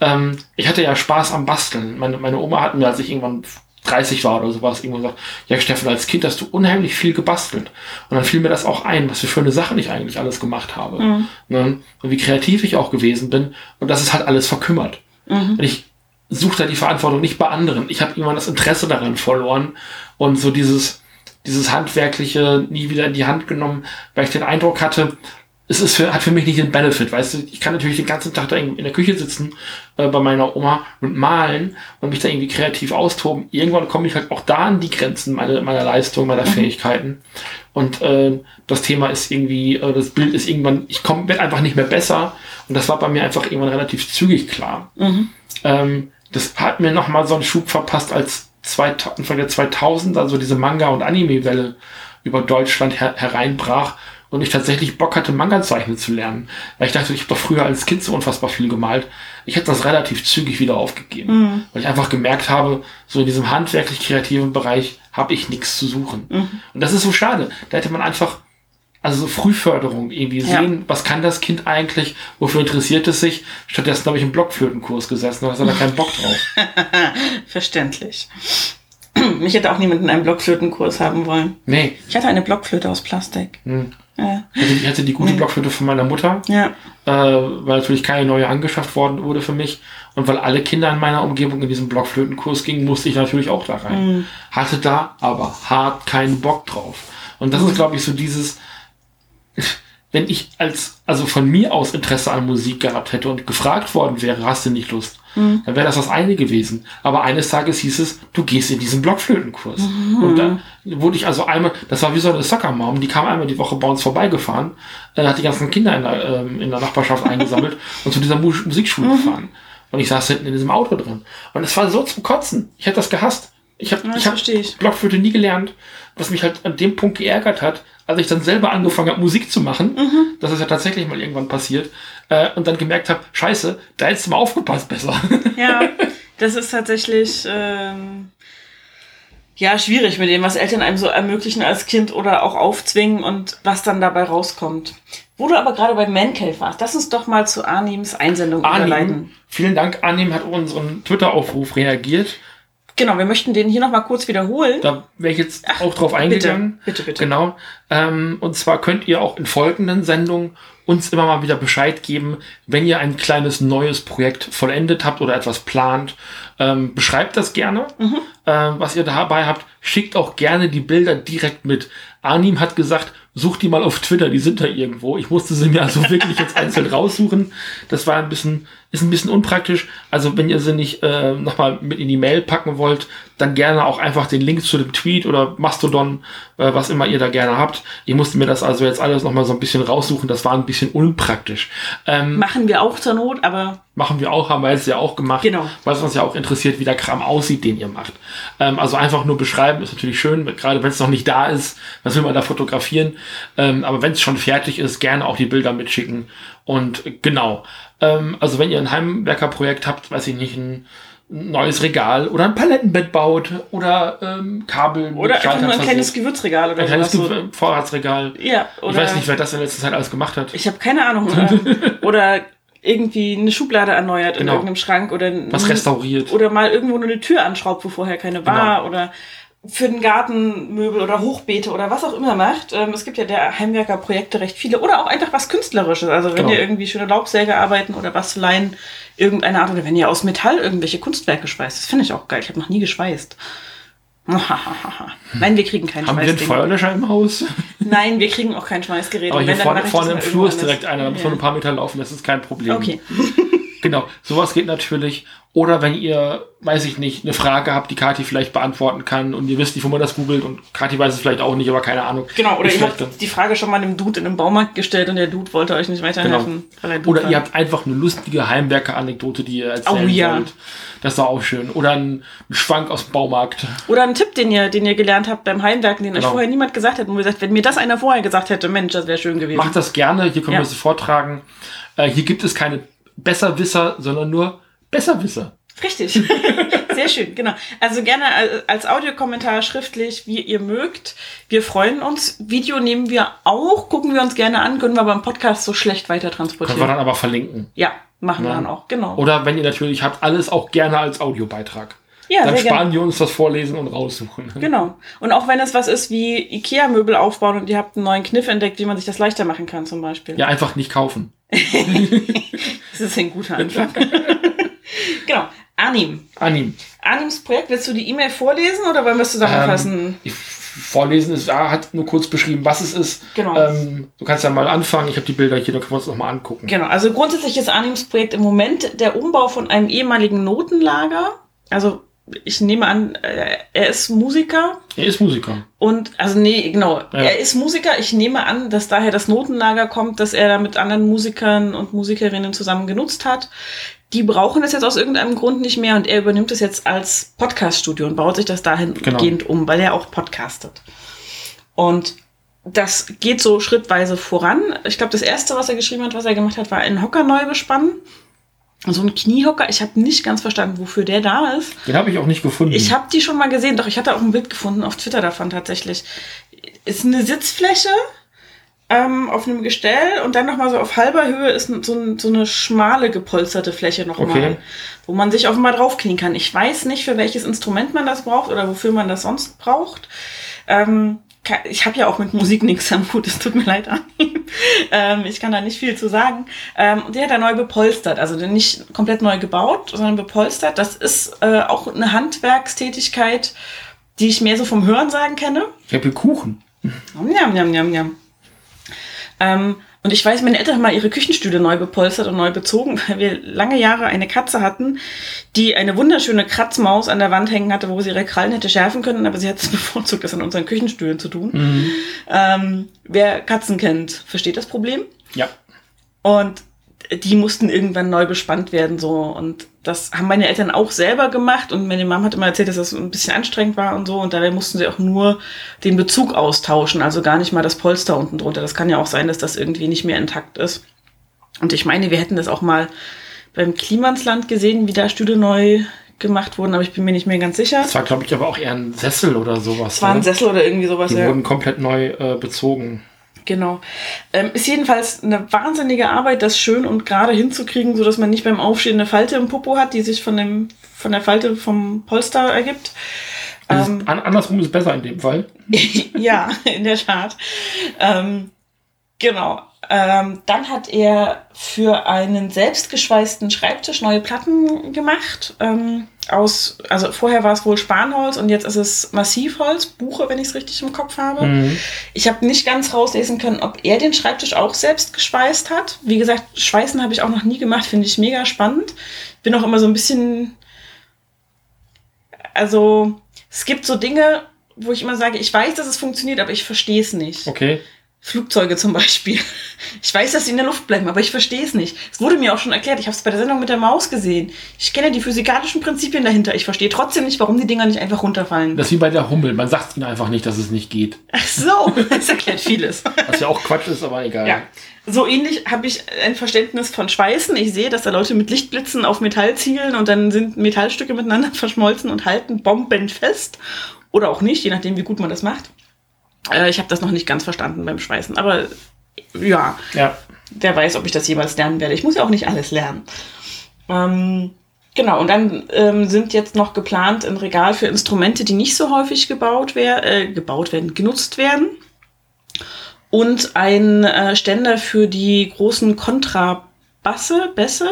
ähm, ich hatte ja Spaß am Basteln. Meine, meine Oma hat mir, als ich irgendwann 30 war oder sowas, irgendwann gesagt, ja Steffen, als Kind hast du unheimlich viel gebastelt. Und dann fiel mir das auch ein, was für schöne Sachen ich eigentlich alles gemacht habe. Mhm. Ne? Und wie kreativ ich auch gewesen bin. Und das ist halt alles verkümmert. Mhm. Und ich suche da die Verantwortung nicht bei anderen. Ich habe irgendwann das Interesse daran verloren und so dieses, dieses handwerkliche nie wieder in die Hand genommen, weil ich den Eindruck hatte, es ist für, hat für mich nicht den Benefit, weißt du, ich kann natürlich den ganzen Tag da in der Küche sitzen äh, bei meiner Oma und malen und mich da irgendwie kreativ austoben. Irgendwann komme ich halt auch da an die Grenzen meiner, meiner Leistung, meiner mhm. Fähigkeiten. Und äh, das Thema ist irgendwie, äh, das Bild ist irgendwann, ich komme, werde einfach nicht mehr besser. Und das war bei mir einfach irgendwann relativ zügig klar. Mhm. Ähm, das hat mir nochmal so einen Schub verpasst, als zwei, Anfang der 2000 also diese Manga- und Anime-Welle über Deutschland her hereinbrach und ich tatsächlich Bock hatte, Manga zeichnen zu lernen. Weil ich dachte, ich habe doch früher als Kind so unfassbar viel gemalt. Ich hätte das relativ zügig wieder aufgegeben. Mhm. Weil ich einfach gemerkt habe, so in diesem handwerklich kreativen Bereich habe ich nichts zu suchen. Mhm. Und das ist so schade. Da hätte man einfach, also so Frühförderung irgendwie ja. sehen, was kann das Kind eigentlich, wofür interessiert es sich. Stattdessen habe ich einen Blockflötenkurs gesessen, da hat er keinen Bock drauf. Verständlich. Mich hätte auch niemand in einem Blockflötenkurs haben wollen. Nee. Ich hatte eine Blockflöte aus Plastik. Hm. Ja. Ich hatte, ich hatte die gute Blockflöte von meiner Mutter, Ja. äh, weil natürlich keine neue angeschafft worden wurde für mich. Und weil alle Kinder in meiner Umgebung in diesen Blockflötenkurs gingen, musste ich natürlich auch da rein. Hatte da aber hart keinen Bock drauf. Und das ist, glaube ich, so dieses, wenn ich als, also von mir aus Interesse an Musik gehabt hätte und gefragt worden wäre, hast du nicht Lust? Dann wäre das das eine gewesen. Aber eines Tages hieß es, du gehst in diesen Blockflötenkurs. Und dann wurde ich also einmal, das war wie so eine Soccer-Mom, die kam einmal die Woche bei uns vorbeigefahren, äh, hat die ganzen Kinder in der, ähm, in der Nachbarschaft eingesammelt und zu dieser Mu Musikschule gefahren. Und ich saß hinten in diesem Auto drin. Und es war so zum Kotzen. Ich hätte das gehasst. Ich habe ich hab ich. Blockflöte nie gelernt, was mich halt an dem Punkt geärgert hat, als ich dann selber angefangen habe, Musik zu machen. Mhm. Das ist ja tatsächlich mal irgendwann passiert. Äh, und dann gemerkt habe, scheiße, da hättest du mal aufgepasst besser. Ja, das ist tatsächlich ähm, ja schwierig mit dem, was Eltern einem so ermöglichen als Kind oder auch aufzwingen und was dann dabei rauskommt. Wo du aber gerade bei Man Cave warst, lass uns doch mal zu Arnims Einsendung Arnim, überleiten. vielen Dank. Arnim hat unseren Twitter-Aufruf reagiert. Genau, wir möchten den hier nochmal kurz wiederholen. Da wäre ich jetzt auch drauf eingegangen. bitte, bitte. Genau. Ähm, und zwar könnt ihr auch in folgenden Sendungen uns immer mal wieder Bescheid geben, wenn ihr ein kleines neues Projekt vollendet habt oder etwas plant. Ähm, beschreibt das gerne, ähm, was ihr dabei habt. Schickt auch gerne die Bilder direkt mit. Arnim hat gesagt, sucht die mal auf Twitter, die sind da irgendwo. Ich musste sie mir also wirklich jetzt einzeln raussuchen. Das war ein bisschen, ist ein bisschen unpraktisch. Also wenn ihr sie nicht äh, nochmal mit in die Mail packen wollt, dann gerne auch einfach den Link zu dem Tweet oder Mastodon, äh, was immer ihr da gerne habt. Ich musste mir das also jetzt alles nochmal so ein bisschen raussuchen. Das war ein bisschen unpraktisch. Ähm, Machen wir auch zur Not, aber machen wir auch, haben wir jetzt ja auch gemacht, Genau. weil es uns ja auch interessiert, wie der Kram aussieht, den ihr macht. Ähm, also einfach nur beschreiben ist natürlich schön, gerade wenn es noch nicht da ist, was will man da fotografieren. Ähm, aber wenn es schon fertig ist, gerne auch die Bilder mitschicken. Und genau, ähm, also wenn ihr ein Heimwerkerprojekt habt, weiß ich nicht, ein neues Regal oder ein Palettenbett baut oder ähm, Kabel oder einfach nur ein kleines. Gewürzregal oder ein kleines. So. Vorratsregal. Ja, oder Ich weiß nicht, wer das in letzter Zeit alles gemacht hat. Ich habe keine Ahnung. Oder, oder irgendwie eine Schublade erneuert in Genau. irgendeinem Schrank oder Was restauriert. oder mal irgendwo nur eine Tür anschraubt, wo vorher keine war oder für den Garten Möbel oder Hochbeete oder was auch immer macht. Ähm, es gibt ja der Heimwerkerprojekte recht viele oder auch einfach was Künstlerisches. Also wenn Genau. ihr irgendwie schöne Laubsäge arbeiten oder Basteleien irgendeine Art oder wenn ihr aus Metall irgendwelche Kunstwerke schweißt. Das finde ich auch geil. Ich habe noch nie geschweißt. Nein, wir kriegen kein Haben wir einen. Feuerlöscher im Haus? Nein, wir kriegen auch kein Schweißgerät. Aber hier vorne, vorne im Flur ist direkt einer, da muss man ein paar Meter laufen, das ist kein Problem. Okay. Genau, sowas geht natürlich. Oder wenn ihr, weiß ich nicht, eine Frage habt, die Kati vielleicht beantworten kann und ihr wisst nicht, wo man das googelt und Kati weiß es vielleicht auch nicht, aber keine Ahnung. Genau, oder ihr habt die Frage schon mal einem Dude in einem Baumarkt gestellt und der Dude wollte euch nicht weiterhelfen. er Genau. Oder war. ihr habt einfach eine lustige Heimwerker-Anekdote, die ihr erzählen Oh ja. wollt. Das ist auch schön. Oder ein Schwank aus dem Baumarkt. Oder einen Tipp, den ihr, den ihr gelernt habt beim Heimwerken, den euch Genau. vorher niemand gesagt hat. Und wo ihr sagt, wenn mir das einer vorher gesagt hätte, Mensch, das wäre schön gewesen. Macht das gerne, hier können Ja. wir es vortragen. Äh, hier gibt es keine Besserwisser, sondern nur Besserwisser. Richtig. Sehr schön, genau. Also gerne al- als Audiokommentar schriftlich, wie ihr mögt. Wir freuen uns. Video nehmen wir auch, gucken wir uns gerne an, können wir beim Podcast so schlecht weiter Können wir transportieren. dann aber verlinken. Ja, machen wir Ja. dann auch, genau. Oder wenn ihr natürlich habt, alles auch gerne als Audiobeitrag. ja, Dann sparen wir uns das Vorlesen und raussuchen. Genau. Und auch wenn es was ist wie Ikea-Möbel aufbauen und ihr habt einen neuen Kniff entdeckt, wie man sich das leichter machen kann, zum Beispiel. Ja, einfach nicht kaufen. Das ist ein guter Anfang. genau. Anim. Anim. Anims Projekt, willst du die E-Mail vorlesen oder wollen wir es zusammenfassen? Ähm, vorlesen ist, er hat nur kurz beschrieben, was es ist. Genau. Ähm, du kannst ja mal anfangen. Ich habe die Bilder hier, dann können wir uns noch mal angucken. Genau, also grundsätzlich ist Anims Projekt im Moment der Umbau von einem ehemaligen Notenlager. Also ich nehme an, äh, er ist Musiker Er ist Musiker. und, also nee, genau, Ja. er ist Musiker. Ich nehme an, dass daher das Notenlager kommt, dass er da mit anderen Musikern und Musikerinnen zusammen genutzt hat. Die brauchen das jetzt aus irgendeinem Grund nicht mehr und er übernimmt es jetzt als Podcaststudio und baut sich das dahingehend um, weil er auch podcastet. Und das geht so schrittweise voran. Ich glaube, das erste, was er geschrieben hat, was er gemacht hat, war einen Hocker neu bespannen. So ein Kniehocker. Ich habe nicht ganz verstanden, wofür der da ist. Den habe ich auch nicht gefunden. Ich habe die schon mal gesehen, doch ich hatte auch ein Bild gefunden auf Twitter davon tatsächlich. Ist eine Sitzfläche ähm, auf einem Gestell und dann nochmal so auf halber Höhe ist so, ein, so eine schmale gepolsterte Fläche nochmal, Okay. wo man sich offenbar draufknien kann. Ich weiß nicht, für welches Instrument man das braucht oder wofür man das sonst braucht. Ähm, ich habe ja auch mit Musik nichts am Hut, es tut mir leid. Armin. ähm, ich kann da nicht viel zu sagen. Ähm, die hat er neu bepolstert, also nicht komplett neu gebaut, sondern bepolstert. Das ist äh, auch eine Handwerkstätigkeit, die ich mehr so vom Hörensagen kenne. Ich habe hier Kuchen. Njam, njam, njam, njam. Ähm, und ich weiß, meine Eltern haben mal ihre Küchenstühle neu bepolstert und neu bezogen, weil wir lange Jahre eine Katze hatten, die eine wunderschöne Kratzmaus an der Wand hängen hatte, wo sie ihre Krallen hätte schärfen können, aber sie hat es bevorzugt, das an unseren Küchenstühlen zu tun. Ähm, wer Katzen kennt, versteht das Problem. Ja. Und die mussten irgendwann neu bespannt werden, so. Und das haben meine Eltern auch selber gemacht. Und meine Mama hat immer erzählt, dass das ein bisschen anstrengend war und so. Und dabei mussten sie auch nur den Bezug austauschen, also gar nicht mal das Polster unten drunter. Das kann ja auch sein, dass das irgendwie nicht mehr intakt ist. Und ich meine, wir hätten das auch mal beim Klimansland gesehen, wie da Stühle neu gemacht wurden, aber ich bin mir nicht mehr ganz sicher. Das war, glaube ich, aber auch eher ein Sessel oder sowas. Es war ein ne? Sessel oder irgendwie sowas. Die ja. wurden komplett neu äh, bezogen. Genau. Ähm, ist jedenfalls eine wahnsinnige Arbeit, das schön und gerade hinzukriegen, so dass man nicht beim Aufstehen eine Falte im Popo hat, die sich von dem von der Falte vom Polster ergibt. Also Ähm, an, andersrum ist besser in dem Fall. ja, in der Tat. Ähm, genau. Ähm, dann hat er für einen selbstgeschweißten Schreibtisch neue Platten gemacht. Ähm, aus, also vorher war es wohl Spanholz und jetzt ist es Massivholz, Buche, wenn ich es richtig im Kopf habe. Mhm. Ich habe nicht ganz rauslesen können, ob er den Schreibtisch auch selbst geschweißt hat. Wie gesagt, Schweißen habe ich auch noch nie gemacht, finde ich mega spannend. Bin auch immer so ein bisschen. Also, es gibt so Dinge, wo ich immer sage, ich weiß, dass es funktioniert, aber ich verstehe es nicht. Okay. Flugzeuge zum Beispiel. Ich weiß, dass sie in der Luft bleiben, aber ich verstehe es nicht. Es wurde mir auch schon erklärt, ich habe es bei der Sendung mit der Maus gesehen. Ich kenne die physikalischen Prinzipien dahinter. Ich verstehe trotzdem nicht, warum die Dinger nicht einfach runterfallen. Das ist wie bei der Hummel. Man sagt ihnen einfach nicht, dass es nicht geht. Ach so, das erklärt vieles. Was ja auch Quatsch ist, aber egal. Ja. So ähnlich habe ich ein Verständnis von Schweißen. Ich sehe, dass da Leute mit Lichtblitzen auf Metall zielen und dann sind Metallstücke miteinander verschmolzen und halten bombenfest. Oder auch nicht, je nachdem, wie gut man das macht. Äh, ich habe das noch nicht ganz verstanden beim Schweißen. Aber ja, Ja. wer weiß, ob ich das jemals lernen werde. Ich muss ja auch nicht alles lernen. Ähm, genau, und dann ähm, sind jetzt noch geplant ein Regal für Instrumente, die nicht so häufig gebaut, wer äh, gebaut werden, genutzt werden. Und ein äh, Ständer für die großen Kontrabasse, Bässe?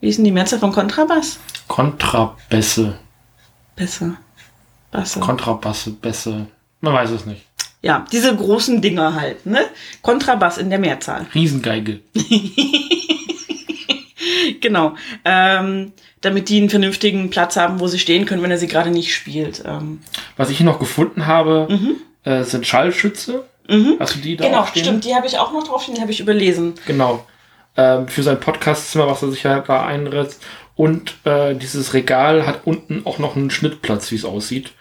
Wie ist denn die Mehrzahl von Kontrabass? Kontrabässe. Bässe. Basse. Kontrabasse, Bässe. Man weiß es nicht. Ja, diese großen Dinger halt, ne? Kontrabass in der Mehrzahl. Riesengeige. Genau. Ähm, damit die einen vernünftigen Platz haben, wo sie stehen können, wenn er sie gerade nicht spielt. Ähm, Was ich hier noch gefunden habe, äh, sind Schallschütze. Hast du die da Mhm. genau, stehen? stimmt. Die habe ich auch noch drauf, die habe ich überlesen. Genau. Ähm, für sein Podcastzimmer, was er sich ja da einritzt. Und äh, dieses Regal hat unten auch noch einen Schnittplatz, wie es aussieht.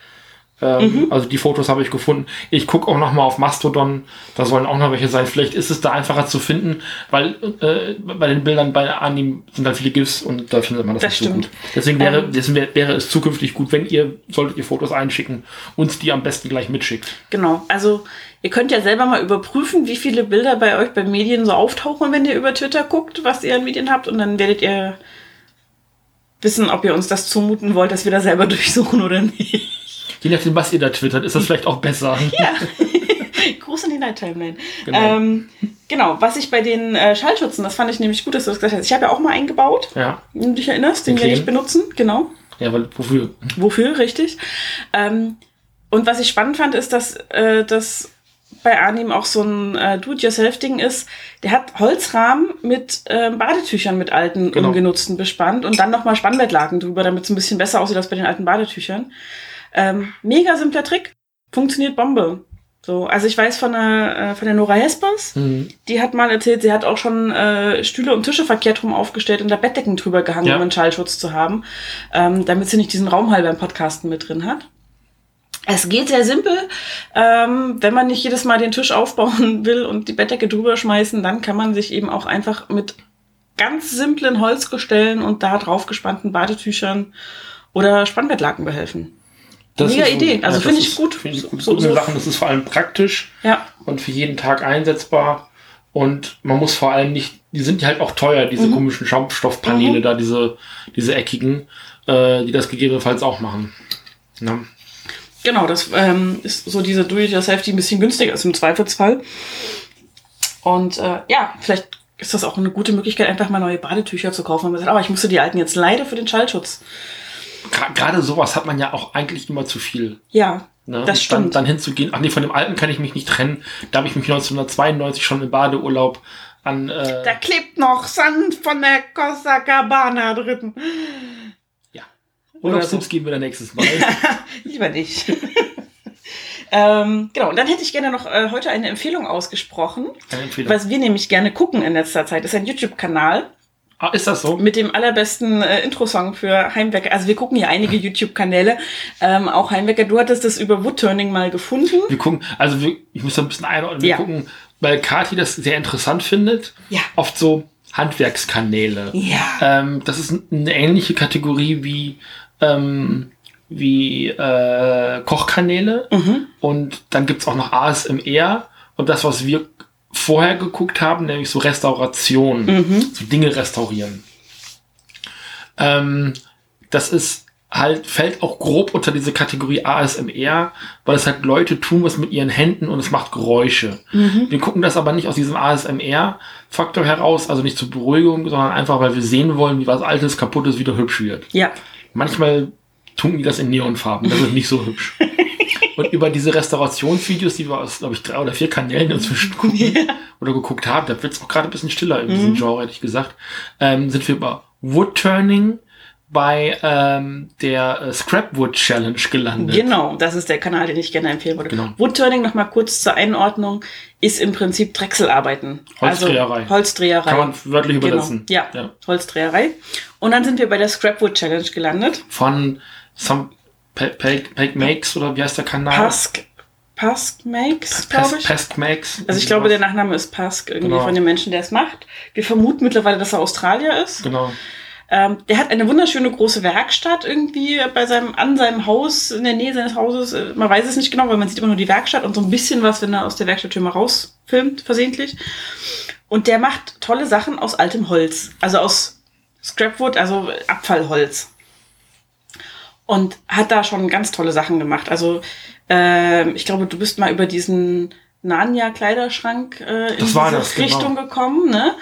Ähm, Also die Fotos habe ich gefunden. Ich gucke auch noch mal auf Mastodon. Da sollen auch noch welche sein. Vielleicht ist es da einfacher zu finden, weil äh, bei den Bildern bei Anim sind dann viele GIFs und da findet man das, Das nicht so stimmt. gut. Deswegen wäre, Ähm. deswegen wär- wäre es zukünftig gut, wenn ihr, solltet ihr Fotos einschicken, uns die am besten gleich mitschickt. Genau. Also ihr könnt ja selber mal überprüfen, wie viele Bilder bei euch bei Medien so auftauchen, wenn ihr über Twitter guckt, was ihr an Medien habt. Und dann werdet ihr wissen, ob ihr uns das zumuten wollt, dass wir da selber durchsuchen oder nicht. Je nachdem, was ihr da twittert, ist das vielleicht auch besser. Ja. Gruß in die Night Timeline. Genau. Ähm, genau, was ich bei den äh, Schallschützen, das fand ich nämlich gut, dass du das gesagt hast. Ich habe ja auch mal einen gebaut, Ja. wenn du dich erinnerst, den Den werde ich benutzen, genau. Ja, weil wofür? Wofür, richtig. Ähm, und was ich spannend fand, ist, dass äh, das bei Arnim auch so ein äh, Do-it-yourself-Ding ist. Der hat Holzrahmen mit ähm, Badetüchern mit alten, Genau. ungenutzten bespannt und dann nochmal Spannbettlaken drüber, damit es ein bisschen besser aussieht als bei den alten Badetüchern. Ähm, mega simpler Trick. Funktioniert Bombe. So, also ich weiß von der, äh, von der Nora Hespers, Mhm. die hat mal erzählt, sie hat auch schon äh, Stühle und Tische verkehrt rum aufgestellt und da Bettdecken drüber gehangen, Ja. um einen Schallschutz zu haben, ähm, damit sie nicht diesen Raumhall beim Podcasten mit drin hat. Es geht sehr simpel. Ähm, wenn man nicht jedes Mal den Tisch aufbauen will und die Bettdecke drüber schmeißen, dann kann man sich eben auch einfach mit ganz simplen Holzgestellen und da drauf gespannten Badetüchern oder Spannbettlaken behelfen. Mega ist Idee. Also das finde ich gut. Finde ich gut. So- So, so- Sachen, das ist vor allem praktisch Ja, und für jeden Tag einsetzbar. Und man muss vor allem nicht, die sind ja halt auch teuer, diese Mhm. komischen Schaumstoffpaneele da, diese, diese eckigen, äh, die das gegebenenfalls auch machen. Ja. Genau, das ähm, ist so diese Do-it-yourself, die ein bisschen günstiger ist im Zweifelsfall. Und äh, ja, vielleicht ist das auch eine gute Möglichkeit, einfach mal neue Badetücher zu kaufen. Und man sagt, aber ich musste die alten jetzt leider für den Schallschutz. Gerade sowas hat man ja auch eigentlich immer zu viel. Ja, Ne? das Und Dann, stimmt. dann hinzugehen, ach nee, von dem alten kann ich mich nicht trennen. Da habe ich mich 1992 schon im Badeurlaub an. Äh, da klebt noch Sand von der Costa Cabana drin. ja. oder Urlaubstipps geben wir dann nächstes Mal. Lieber nicht. ähm, genau, und dann hätte ich gerne noch äh, heute eine Empfehlung ausgesprochen. Eine Empfehlung. Was wir nämlich gerne gucken in letzter Zeit, ist ein YouTube-Kanal Ah, ist das so? mit dem allerbesten äh, Intro-Song für Heimwecker. Also wir gucken ja einige YouTube-Kanäle, ähm, auch Heimwecker. Du hattest das über Woodturning mal gefunden. Wir gucken, also wir, ich muss da ein bisschen einordnen. Wir Ja. gucken, weil Kati das sehr interessant findet. Ja. Oft so Handwerkskanäle. Ja. Ähm, das ist eine ähnliche Kategorie wie, ähm, wie äh, Kochkanäle. Mhm. Und dann gibt's auch noch ASMR. Und das, was wir vorher geguckt haben, nämlich so Restauration, Mhm. so Dinge restaurieren. Ähm, das ist halt, fällt auch grob unter diese Kategorie ASMR, weil es halt Leute tun was mit ihren Händen und es macht Geräusche. Mhm. Wir gucken das aber nicht aus diesem ASMR-Faktor heraus, also nicht zur Beruhigung, sondern einfach, weil wir sehen wollen, wie was Altes, Kaputtes wieder hübsch wird. Ja. Manchmal tun die das in Neonfarben, das ist nicht so hübsch. Und über diese Restaurationsvideos, die wir aus, glaube ich, drei oder vier Kanälen inzwischen gucken oder geguckt haben, da wird es auch gerade ein bisschen stiller in diesem Genre, hätte ich gesagt, ähm, sind wir über Woodturning bei ähm, der äh, Scrapwood Challenge gelandet. Genau, das ist der Kanal, den ich gerne empfehlen würde. Genau. Woodturning, nochmal kurz zur Einordnung, ist im Prinzip Holzdreherei. Drechselarbeiten. Also Holzdreherei. Kann man wörtlich übersetzen. Genau. Ja, Ja. Holzdreherei. Und dann sind wir bei der Scrapwood Challenge gelandet. Von Some Peg Makes oder wie heißt der Kanal? Pask, Pask Makes, glaube ich. Pest Makes. Also ich glaube, der Nachname ist Pask, irgendwie Genau. von dem Menschen, der es macht. Wir vermuten mittlerweile, dass er Australier ist. Genau. Ähm, der hat eine wunderschöne große Werkstatt irgendwie bei seinem, an seinem Haus, in der Nähe seines Hauses. Äh, Man weiß es nicht genau, weil man sieht immer nur die Werkstatt und so ein bisschen was, wenn er aus der Werkstatttür mal rausfilmt, versehentlich. Und der macht tolle Sachen aus altem Holz. Also aus Scrapwood, also Abfallholz. Und hat da schon ganz tolle Sachen gemacht. Also ähm, ich glaube, du bist mal über diesen Narnia-Kleiderschrank äh, in Das diese das, genau. Richtung gekommen, ne?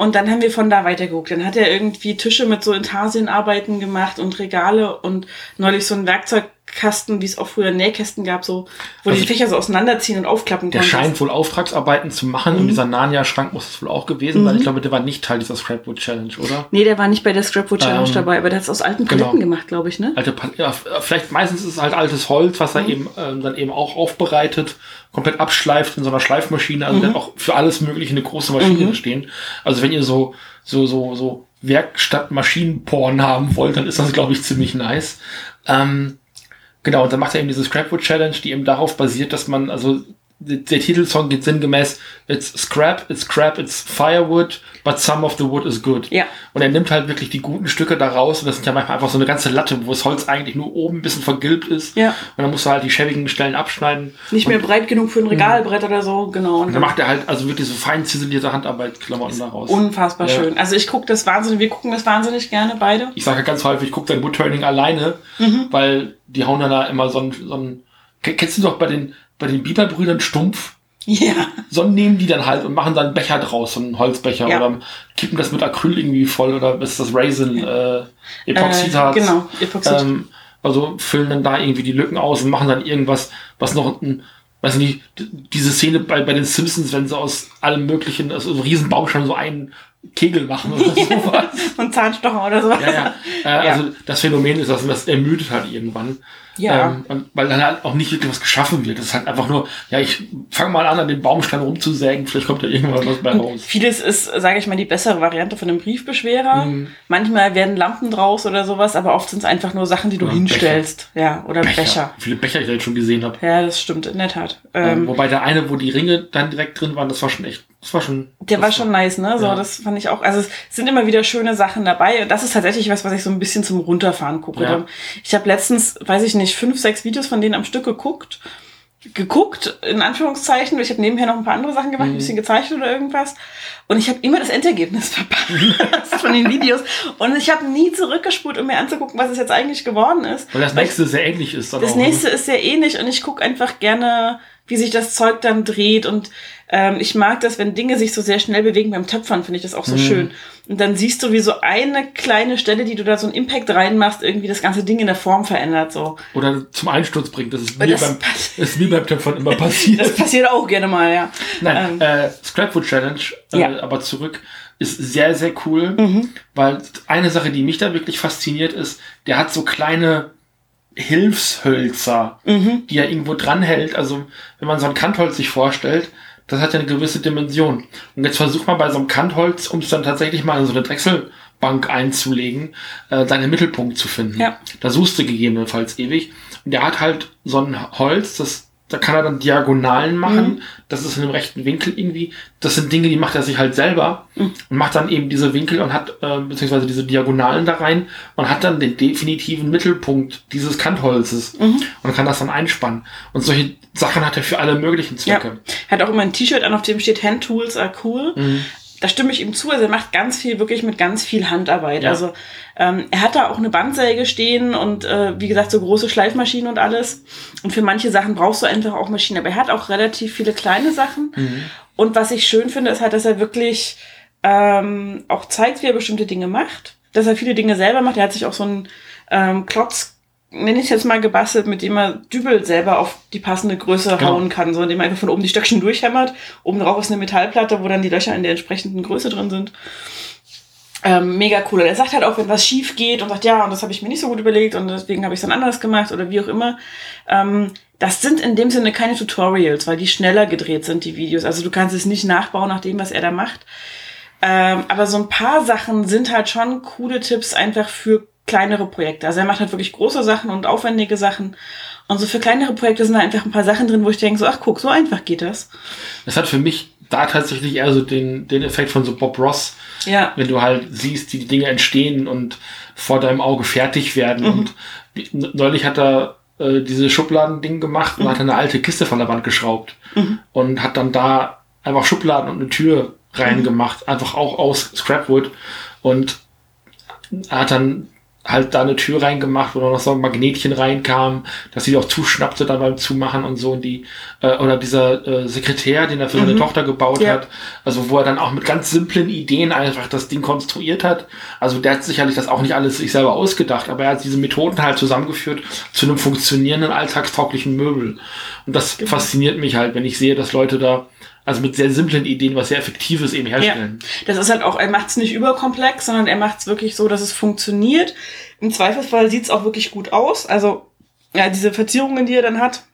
Und dann haben wir von da weitergeguckt. Dann hat er irgendwie Tische mit so Intarsienarbeiten gemacht und Regale und neulich so einen Werkzeugkasten, wie es auch früher Nähkästen gab, so, wo Also die Fächer so auseinanderziehen und aufklappen Der konntest. scheint wohl Auftragsarbeiten zu machen Mhm. und dieser Narnia-Schrank muss es wohl auch gewesen sein. Ich glaube, der war nicht Teil dieser Scrapwood Challenge, oder? Nee, der war nicht bei der Scrapwood Challenge Ähm, dabei, aber der hat es aus alten genau. Paletten gemacht, glaube ich, ne? Alte Pal ja, f- vielleicht meistens ist es halt altes Holz, was er Mhm. eben ähm, dann eben auch aufbereitet, komplett abschleift in so einer Schleifmaschine. Also Mhm. der hat auch für alles mögliche eine große Maschine stehen. Also wenn ihr so so so so Werkstatt-Maschinenporn haben wollt, dann ist das glaube ich ziemlich nice. Ähm, Genau, und dann macht er eben diese Scrapwood Challenge, die eben darauf basiert, dass man, also der Titelsong geht sinngemäß, it's scrap, it's crap, it's firewood, but some of the wood is good. Ja. Und er nimmt halt wirklich die guten Stücke da raus und das sind ja manchmal einfach so eine ganze Latte, wo das Holz eigentlich nur oben ein bisschen vergilbt ist. Ja. Und dann musst du halt die schäbigen Stellen abschneiden. Nicht mehr breit genug für ein Regalbrett oder so, genau. Und dann macht er halt also wirklich so fein ziselierte Handarbeit-Klamotten daraus. unfassbar Ja. schön. Also ich gucke das wahnsinnig, wir gucken das wahnsinnig gerne beide. ich sage ja ganz häufig, ich gucke dein Woodturning alleine, Mhm. weil die hauen dann da immer so ein, so ein Ke- kennst du doch bei den, bei den Bieberbrüdern Stumpf? Ja. So nehmen die dann halt und machen dann einen Becher draus, so einen Holzbecher Ja. oder kippen das mit Acryl irgendwie voll oder ist das Raisin äh, Epoxidharz. Äh, genau, Epoxid. Ähm, also füllen dann da irgendwie die Lücken aus und machen dann irgendwas, was noch ein, weiß nicht, diese Szene bei, bei den Simpsons, wenn sie aus allem möglichen, also so riesen Baumstamm so einen Kegel machen oder sowas. Und Zahnstocher oder so. Ja, ja. Äh, Also das Phänomen ist, dass das ermüdet halt irgendwann. Ja. Ähm, und, weil dann halt auch nicht wirklich was geschaffen wird. Das ist halt einfach nur, ja, ich fange mal an, an den Baumstamm rumzusägen, vielleicht kommt da irgendwann was bei raus. Vieles ist, sage ich mal, die bessere Variante von einem Briefbeschwerer. Mhm. Manchmal werden Lampen draus oder sowas, aber oft sind es einfach nur Sachen, die du Oder hinstellst. Ja, oder Becher. Wie viele Becher ich da jetzt schon gesehen habe. Ja, das stimmt, in der Tat. Ähm, Ähm, wobei der eine, wo die Ringe dann direkt drin waren, das war schon echt, das war schon. der war schon nice, ne? So, Ja. das fand ich auch. Also es sind immer wieder schöne Sachen dabei. Und das ist tatsächlich was, was ich so ein bisschen zum Runterfahren gucke. Ja. Ich habe letztens, weiß ich nicht, fünf, sechs Videos von denen am Stück geguckt. geguckt, in Anführungszeichen. Ich habe nebenher noch ein paar andere Sachen gemacht, ein bisschen gezeichnet oder irgendwas. Und ich habe immer das Endergebnis verpasst von den Videos. Und ich habe nie zurückgespult, um mir anzugucken, was es jetzt eigentlich geworden ist. Weil das nächste sehr ähnlich ist. Das auch, ne? nächste ist sehr ähnlich und ich gucke einfach gerne, wie sich das Zeug dann dreht. Und ähm, ich mag das, wenn Dinge sich so sehr schnell bewegen. Beim Töpfern finde ich das auch so schön. Und dann siehst du, wie so eine kleine Stelle, die du da so einen Impact reinmachst, irgendwie das ganze Ding in der Form verändert. So. Oder zum Einsturz bringt. Das ist mir, das beim, ist mir beim Töpfern immer passiert. Das passiert auch gerne mal, ja. Nein, Ähm, äh, Scrapwood Challenge, äh, Ja. Mhm. aber zurück, ist sehr, sehr cool. Weil eine Sache, die mich da wirklich fasziniert, ist, der hat so kleine Hilfshölzer, Mhm. die er irgendwo dranhält. Also, wenn man so ein Kantholz sich vorstellt, das hat ja eine gewisse Dimension. Und jetzt versucht man bei so einem Kantholz, um es dann tatsächlich mal in so eine Drechselbank einzulegen, äh, seinen Mittelpunkt zu finden. Ja. Da suchst du gegebenenfalls ewig. Und der hat halt so ein Holz, das da kann er dann Diagonalen machen. Das ist in einem rechten Winkel irgendwie. Das sind Dinge, die macht er sich halt selber und macht dann eben diese Winkel und hat, äh, beziehungsweise diese Diagonalen da rein und hat dann den definitiven Mittelpunkt dieses Kantholzes und kann das dann einspannen. Und solche Sachen hat er für alle möglichen Ja. Zwecke. Hat auch immer ein T-Shirt an, auf dem steht Hand Tools are cool. Mhm. Da stimme ich ihm zu. Also er macht ganz viel, wirklich mit ganz viel Handarbeit. Ja. Also ähm, er hat da auch eine Bandsäge stehen und äh, wie gesagt so große Schleifmaschinen und alles. Und für manche Sachen brauchst du einfach auch Maschinen. Aber er hat auch relativ viele kleine Sachen. Mhm. Und was ich schön finde, ist halt, dass er wirklich ähm, auch zeigt, wie er bestimmte Dinge macht. Dass er viele Dinge selber macht. Er hat sich auch so einen ähm, Klotz nenne ich es jetzt mal gebastelt, mit dem er Dübel selber auf die passende Größe Genau. hauen kann, so indem er einfach von oben die Stöckchen durchhämmert. Oben drauf ist eine Metallplatte, wo dann die Löcher in der entsprechenden Größe drin sind. Ähm, mega cool. Und er sagt halt auch, wenn was schief geht und sagt, ja, und das habe ich mir nicht so gut überlegt und deswegen habe ich es dann anders gemacht oder wie auch immer. Ähm, das sind in dem Sinne keine Tutorials, weil die schneller gedreht sind, die Videos. Also du kannst es nicht nachbauen nach dem, was er da macht. Ähm, aber so ein paar Sachen sind halt schon coole Tipps einfach für kleinere Projekte. Also er macht halt wirklich große Sachen und aufwendige Sachen. Und so für kleinere Projekte sind da einfach ein paar Sachen drin, wo ich denke, so, ach guck, so einfach geht das. Das hat für mich da tatsächlich eher so den, den Effekt von so Bob Ross, Ja. wenn du halt siehst, wie die Dinge entstehen und vor deinem Auge fertig werden. Mhm. Und neulich hat er äh, diese Schubladending gemacht und Mhm. hat eine alte Kiste von der Wand geschraubt und hat dann da einfach Schubladen und eine Tür reingemacht, einfach auch aus Scrapwood und er hat dann halt da eine Tür reingemacht, wo noch so ein Magnetchen reinkam, dass sie auch zuschnappte dann beim Zumachen und so und die äh, oder dieser äh, Sekretär, den er für seine Tochter gebaut Ja. hat, also wo er dann auch mit ganz simplen Ideen einfach das Ding konstruiert hat. Also der hat sicherlich das auch nicht alles sich selber ausgedacht, aber er hat diese Methoden halt zusammengeführt zu einem funktionierenden alltagstauglichen Möbel. Und das fasziniert mich halt, wenn ich sehe, dass Leute da also mit sehr simplen Ideen was sehr Effektives eben Ja, herstellen. das ist halt auch, er macht es nicht überkomplex, sondern er macht es wirklich so, dass es funktioniert. Im Zweifelsfall sieht es auch wirklich gut aus. Also, ja, diese Verzierungen, die er dann hat,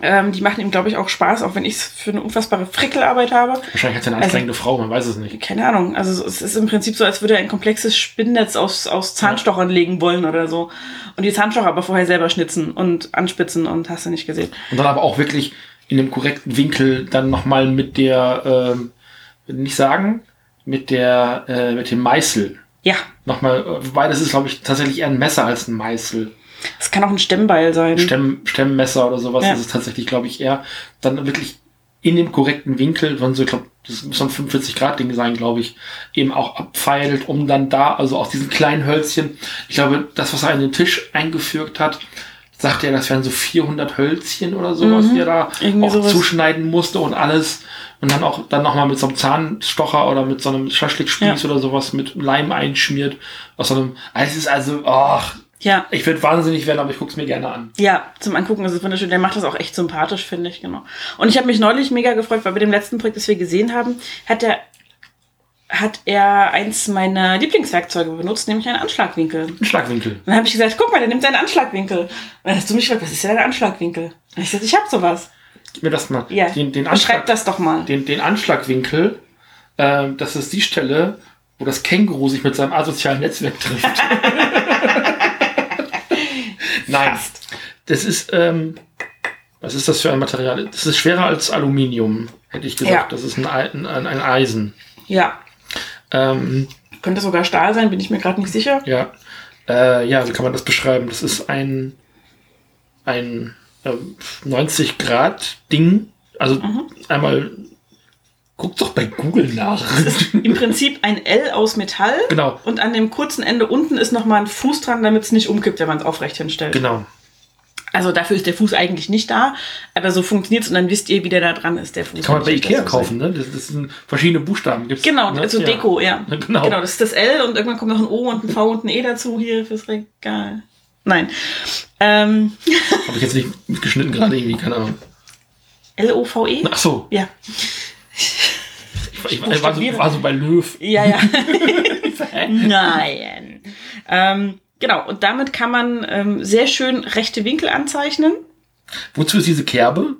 ähm, die machen ihm, glaube ich, auch Spaß, auch wenn ich es für eine unfassbare Frickelarbeit habe. Wahrscheinlich hat er eine Also- anstrengende Frau, man weiß es nicht. Keine Ahnung. Also es ist im Prinzip so, als würde er ein komplexes Spinnnetz aus, aus Zahnstochern legen wollen oder so. Und die Zahnstocher aber vorher selber schnitzen und anspitzen und hast du nicht gesehen. Und dann aber auch wirklich in dem korrekten Winkel dann nochmal mit der, ähm, will nicht sagen, mit der, äh, mit dem Meißel. Ja, Nochmal, äh, wobei das ist, glaube ich, tatsächlich eher ein Messer als ein Meißel. es kann auch ein Stemmbeil sein. Stemm, Stemmmesser oder sowas. Ja. Das ist tatsächlich, glaube ich, eher dann wirklich in dem korrekten Winkel, von so, ich glaube, das muss so ein 45-Grad-Ding sein, glaube ich, eben auch abpfeilt, um dann da, also aus diesen kleinen Hölzchen, ich glaube, das, was er in den Tisch eingefügt hat, sagt er, das wären so 400 Hölzchen oder sowas, die er da Mhm. Auch sowas. zuschneiden musste und alles. Und dann auch dann nochmal mit so einem Zahnstocher oder mit so einem Schaschlikspieß Ja. oder sowas mit Leim einschmiert. Aus so einem, Ah, es ist also, ach, Ja, ich würde wahnsinnig werden, aber ich guck's mir gerne an. Ja, zum Angucken ist es wunderschön. Der macht das auch echt sympathisch, finde ich, genau. Und ich habe mich neulich mega gefreut, weil bei dem letzten Projekt, das wir gesehen haben, hat er hat er eins meiner Lieblingswerkzeuge benutzt, nämlich einen Anschlagwinkel. Ein Schlagwinkel. Dann habe ich gesagt, guck mal, der nimmt seinen Anschlagwinkel. Und dann hast du mich gefragt, was ist denn ein Anschlagwinkel? Und ich sagte, ich habe sowas. Gib mir das mal. Ja, Den, den, Anschlag, das doch mal. den, den Anschlagwinkel, ähm, das ist die Stelle, wo das Känguru sich mit seinem asozialen Netzwerk trifft. Nein, Fast. das ist, ähm, was ist das für ein Material? Das ist schwerer als Aluminium, hätte ich gesagt. Ja. Das ist ein, Ei- ein, ein Eisen. Ja, Ähm, könnte sogar Stahl sein, bin ich mir gerade nicht sicher. ja. Äh, ja, wie kann man das beschreiben? Das ist ein, ein, äh, 90 Grad Ding. Also Mhm. einmal, guck doch bei Google nach. Im Prinzip ein L aus Metall. genau, Und an dem kurzen Ende unten ist nochmal ein Fuß dran, damit es nicht umkippt, wenn man es aufrecht hinstellt. genau. Also dafür ist der Fuß eigentlich nicht da, aber so funktioniert es und dann wisst ihr, wie der da dran ist, der Fuß. Kann man bei ich Ikea kaufen, ne? Das, das sind verschiedene Buchstaben. Gibt's, Genau, ne? so Ja. Deko, ja. Genau. Genau, das ist das L und irgendwann kommt noch ein O und ein V und ein E dazu hier fürs Regal. Nein. Ähm, Habe ich jetzt nicht mitgeschnitten gerade irgendwie, keine Ahnung. L-O-V-E? Ach so, Ja. ich, ich war, so, war so bei Löw. Ja, ja. Nein. Ähm, genau, und damit kann man ähm, sehr schön rechte Winkel anzeichnen. Wozu ist diese Kerbe?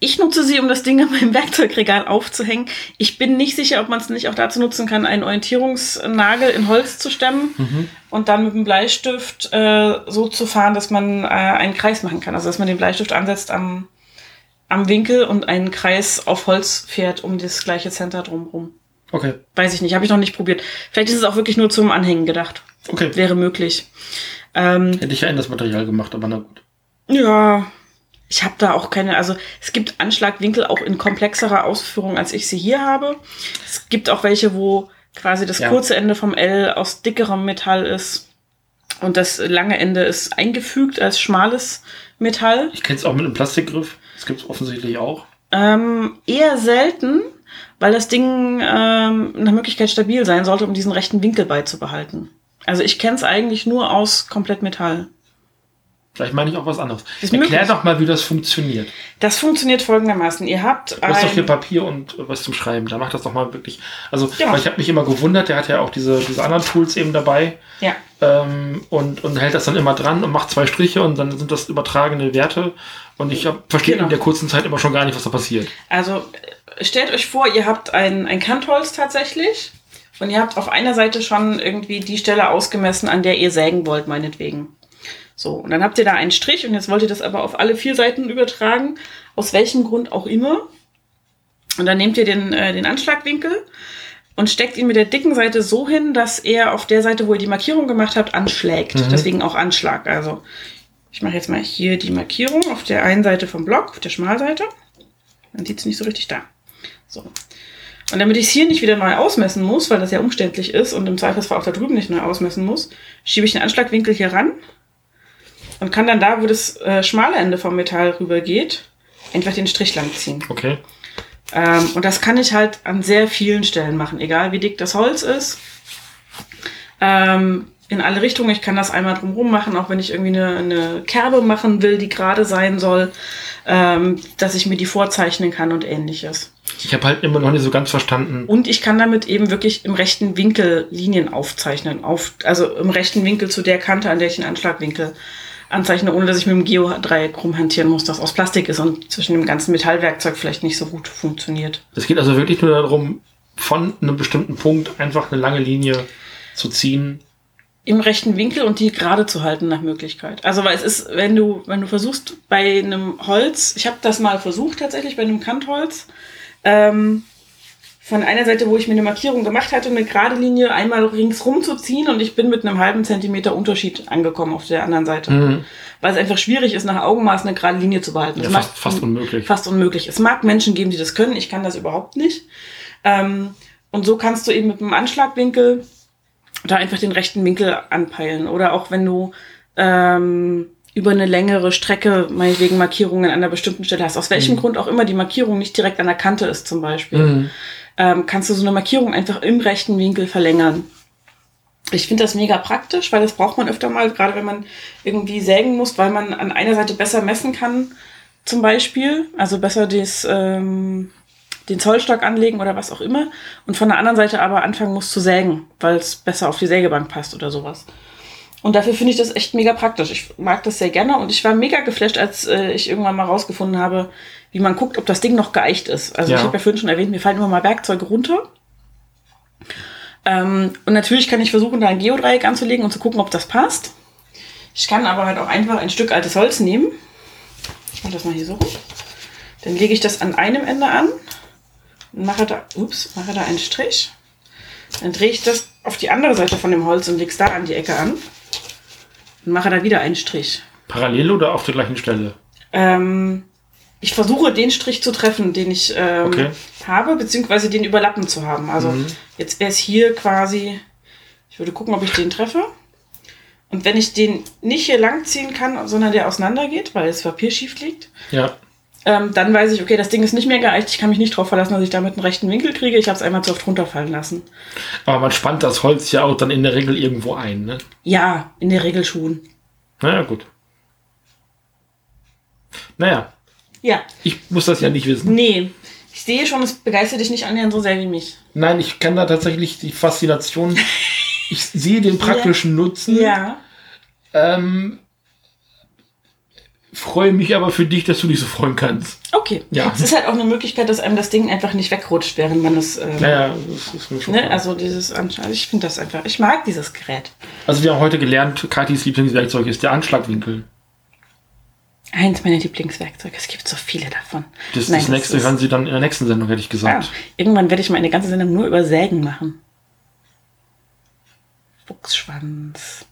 Ich nutze sie, um das Ding an meinem Werkzeugregal aufzuhängen. Ich bin nicht sicher, ob man es nicht auch dazu nutzen kann, einen Orientierungsnagel in Holz zu stemmen und dann mit dem Bleistift äh, so zu fahren, dass man äh, einen Kreis machen kann. Also dass man den Bleistift ansetzt am, am Winkel und einen Kreis auf Holz fährt um das gleiche Center drumherum. Okay, Weiß ich nicht, habe ich noch nicht probiert. Vielleicht ist es auch wirklich nur zum Anhängen gedacht. Okay. Wäre möglich. Ähm, Hätte ich ja in das Material gemacht, aber na gut. Ja, ich habe da auch keine, also es gibt Anschlagwinkel auch in komplexerer Ausführung, als ich sie hier habe. Es gibt auch welche, wo quasi das Ja. kurze Ende vom L aus dickerem Metall ist und das lange Ende ist eingefügt als schmales Metall. Ich kenne es auch mit einem Plastikgriff. Das gibt es offensichtlich auch. Ähm, eher selten, weil das Ding ähm, nach Möglichkeit stabil sein sollte, um diesen rechten Winkel beizubehalten. Also ich kenne es eigentlich nur aus komplett Metall. Vielleicht meine ich auch was anderes. Ist Erklär möglich. doch mal, wie das funktioniert. Das funktioniert folgendermaßen. Ihr habt Du hast doch hier Papier und was zum Schreiben. Da macht das doch mal wirklich. Also, Ja. ich habe mich immer gewundert, der hat ja auch diese, diese anderen Tools eben dabei. ja. ähm, und, und hält das dann immer dran und macht zwei Striche und dann sind das übertragene Werte. Und ich verstehe Genau. in der kurzen Zeit immer schon gar nicht, was da passiert. Also stellt euch vor, ihr habt ein, ein Kantholz tatsächlich und ihr habt auf einer Seite schon irgendwie die Stelle ausgemessen, an der ihr sägen wollt, meinetwegen. So, und dann habt ihr da einen Strich und jetzt wollt ihr das aber auf alle vier Seiten übertragen, aus welchem Grund auch immer. Und dann nehmt ihr den, äh, den Anschlagwinkel und steckt ihn mit der dicken Seite so hin, dass er auf der Seite, wo ihr die Markierung gemacht habt, anschlägt. Deswegen auch Anschlag. Also ich mache jetzt mal hier die Markierung auf der einen Seite vom Block, auf der Schmalseite. Dann sieht es nicht so richtig da. So. Und damit ich es hier nicht wieder neu ausmessen muss, weil das ja umständlich ist und im Zweifelsfall auch da drüben nicht neu ausmessen muss, schiebe ich den Anschlagwinkel hier ran und kann dann da, wo das äh, schmale Ende vom Metall rüber geht, einfach den Strich lang ziehen. Okay. Ähm, und das kann ich halt an sehr vielen Stellen machen, egal wie dick das Holz ist. Ähm, in alle Richtungen. Ich kann das einmal drumherum machen, auch wenn ich irgendwie eine, eine Kerbe machen will, die gerade sein soll, ähm, dass ich mir die vorzeichnen kann und ähnliches. Ich habe halt immer noch nicht so ganz verstanden. Und ich kann damit eben wirklich im rechten Winkel Linien aufzeichnen. Auf, also im rechten Winkel zu der Kante, an der ich den Anschlagwinkel anzeichne, ohne dass ich mit dem Geodreieck rumhantieren muss, das aus Plastik ist und zwischen dem ganzen Metallwerkzeug vielleicht nicht so gut funktioniert. Es geht also wirklich nur darum, von einem bestimmten Punkt einfach eine lange Linie zu ziehen. Im rechten Winkel und die gerade zu halten nach Möglichkeit. Also weil es ist, wenn du, wenn du versuchst bei einem Holz, ich habe das mal versucht tatsächlich bei einem Kantholz, ähm, von einer Seite, wo ich mir eine Markierung gemacht hatte, eine gerade Linie einmal ringsrum zu ziehen und ich bin mit einem halben Zentimeter Unterschied angekommen auf der anderen Seite. Weil es einfach schwierig ist, nach Augenmaß eine gerade Linie zu behalten. Ja, fast, fast unmöglich. fast unmöglich. Es mag Menschen geben, die das können. Ich kann das überhaupt nicht. Ähm, und so kannst du eben mit einem Anschlagwinkel da einfach den rechten Winkel anpeilen. Oder auch wenn du ähm, über eine längere Strecke meinetwegen Markierungen an einer bestimmten Stelle hast, aus welchem Grund auch immer die Markierung nicht direkt an der Kante ist zum Beispiel, Mhm. ähm, kannst du so eine Markierung einfach im rechten Winkel verlängern. Ich finde das mega praktisch, weil das braucht man öfter mal, gerade wenn man irgendwie sägen muss, weil man an einer Seite besser messen kann, zum Beispiel. Also besser des, ähm, den Zollstock anlegen oder was auch immer. Und von der anderen Seite aber anfangen muss zu sägen, weil es besser auf die Sägebank passt oder sowas. Und dafür finde ich das echt mega praktisch. Ich mag das sehr gerne und ich war mega geflasht, als äh, ich irgendwann mal rausgefunden habe, wie man guckt, ob das Ding noch geeicht ist. Also Ja. ich habe ja vorhin schon erwähnt, mir fallen immer mal Werkzeuge runter. Ähm, und natürlich kann ich versuchen, da ein Geodreieck anzulegen und zu gucken, ob das passt. Ich kann aber halt auch einfach ein Stück altes Holz nehmen. Ich mache das mal hier so. Dann lege ich das an einem Ende an mache da, ups, mache da einen Strich. Dann drehe ich das auf die andere Seite von dem Holz und lege es da an die Ecke an. Und mache da wieder einen Strich. Parallel oder auf der gleichen Stelle? Ähm, ich versuche den Strich zu treffen, den ich ähm, Okay. habe, beziehungsweise den überlappen zu haben. Also Mhm. jetzt wäre es hier quasi, ich würde gucken, ob ich den treffe. Und wenn ich den nicht hier lang ziehen kann, sondern der auseinandergeht, weil das Papier schief liegt, Ja. Ähm, dann weiß ich, okay, das Ding ist nicht mehr geeicht. Ich kann mich nicht darauf verlassen, dass ich damit einen rechten Winkel kriege. Ich habe es einmal zu oft runterfallen lassen. Aber man spannt das Holz ja auch dann in der Regel irgendwo ein, ne? Ja, in der Regel schon. Naja, gut. Naja, Ja, ich muss das ja nicht wissen. nee. Ich sehe schon, es begeistert dich nicht annähernd so sehr wie mich. Nein, ich kann da tatsächlich die Faszination. Ich sehe den praktischen Nutzen. Ja. Ähm, freue mich aber für dich, dass du dich so freuen kannst. Okay. Ja. Es ist halt auch eine Möglichkeit, dass einem das Ding einfach nicht wegrutscht, während man es. Ähm, Naja, das ist mir schon ne? klar. Also dieses Ansch- also ich finde das einfach. Ich mag dieses Gerät. Also wir haben heute gelernt, Katis Lieblingswerkzeug ist der Anschlagwinkel. Eins meiner Lieblingswerkzeuge. Es gibt so viele davon. Das, Nein, das nächste ist- hören Sie dann in der nächsten Sendung, hätte ich gesagt. irgendwann werde ich mal eine ganze Sendung nur über Sägen machen. Fuchsschwanz,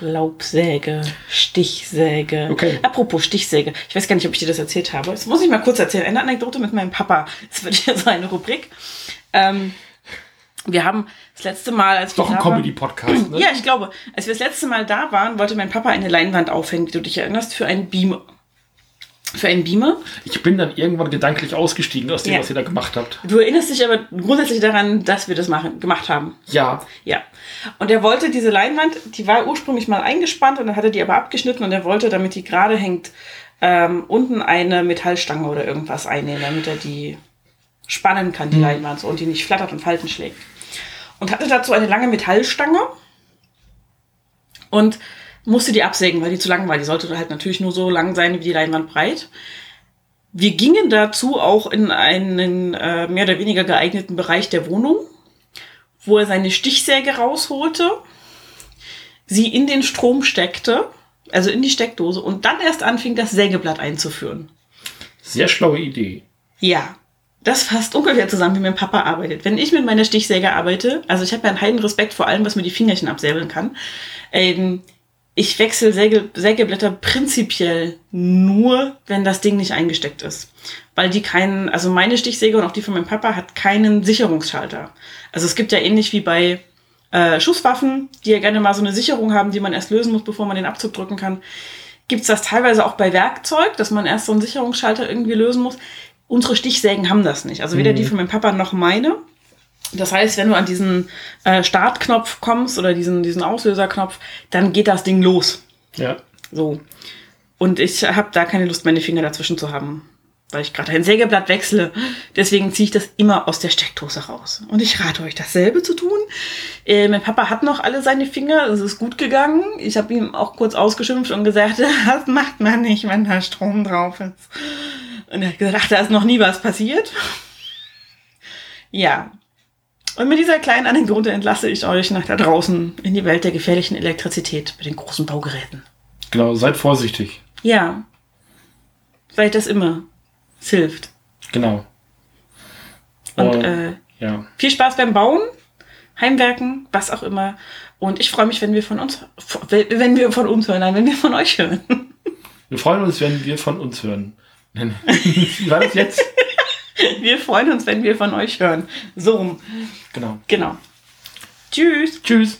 Laubsäge, Stichsäge. Okay. Apropos Stichsäge. Ich weiß gar nicht, ob ich dir das erzählt habe. Das muss ich mal kurz erzählen. Eine Anekdote mit meinem Papa. Das wird hier so eine Rubrik. Ähm, wir haben das letzte Mal, als wir Doch ein Comedy-Podcast, ne? Ja, ich glaube, als wir das letzte Mal da waren, wollte mein Papa eine Leinwand aufhängen, wie du dich erinnerst, für einen Beamer. Für einen Beamer. Ich bin dann irgendwann gedanklich ausgestiegen aus dem, Ja. was ihr da gemacht habt. Du erinnerst dich aber grundsätzlich daran, dass wir das machen, gemacht haben. Ja, Ja. Und er wollte diese Leinwand, die war ursprünglich mal eingespannt und dann hat er die aber abgeschnitten und er wollte, damit die gerade hängt, ähm, unten eine Metallstange oder irgendwas einnehmen, damit er die spannen kann, die Leinwand, so, und die nicht flattert und Falten schlägt. Und hatte dazu eine lange Metallstange und musste die absägen, weil die zu lang war. Die sollte halt natürlich nur so lang sein wie die Leinwand breit. Wir gingen dazu auch in einen äh, mehr oder weniger geeigneten Bereich der Wohnung wo er seine Stichsäge rausholte, sie in den Strom steckte, also in die Steckdose, und dann erst anfing, das Sägeblatt einzuführen. sehr schlaue Idee. Ja, das fasst ungefähr zusammen, wie mein Papa arbeitet. Wenn ich mit meiner Stichsäge arbeite, also ich habe ja einen heiden Respekt vor allem, was mir die Fingerchen absäbeln kann, ähm, ich wechsle Säge, Sägeblätter prinzipiell nur, wenn das Ding nicht eingesteckt ist. Weil die keinen, also meine Stichsäge und auch die von meinem Papa hat keinen Sicherungsschalter. Also es gibt ja ähnlich wie bei äh, Schusswaffen, die ja gerne mal so eine Sicherung haben, die man erst lösen muss, bevor man den Abzug drücken kann. Gibt es das teilweise auch bei Werkzeug, dass man erst so einen Sicherungsschalter irgendwie lösen muss. Unsere Stichsägen haben das nicht. Also weder die von meinem Papa noch meine. Das heißt, wenn du an diesen äh, Startknopf kommst oder diesen, diesen Auslöserknopf, dann geht das Ding los. Ja. So. Und ich habe da keine Lust, meine Finger dazwischen zu haben, weil ich gerade ein Sägeblatt wechsle. Deswegen ziehe ich das immer aus der Steckdose raus. Und ich rate euch, dasselbe zu tun. Äh, mein Papa hat noch alle seine Finger, es ist gut gegangen. Ich habe ihm auch kurz ausgeschimpft und gesagt, das macht man nicht, wenn da Strom drauf ist. Und er hat gesagt, ach, da ist noch nie was passiert. Ja. Und mit dieser kleinen Anekdote entlasse ich euch nach da draußen in die Welt der gefährlichen Elektrizität mit den großen Baugeräten. Genau, seid vorsichtig. Ja. Seid das immer. Es hilft. Genau. Und Und, äh, ja. viel Spaß beim Bauen, Heimwerken, was auch immer. Und ich freue mich, wenn wir von uns, wenn wir von uns hören, nein, wenn wir von euch hören. Wir freuen uns, wenn wir von uns hören. Wie war das jetzt? Wir freuen uns, wenn wir von euch hören. So rum. Genau. Genau. Tschüss. Tschüss.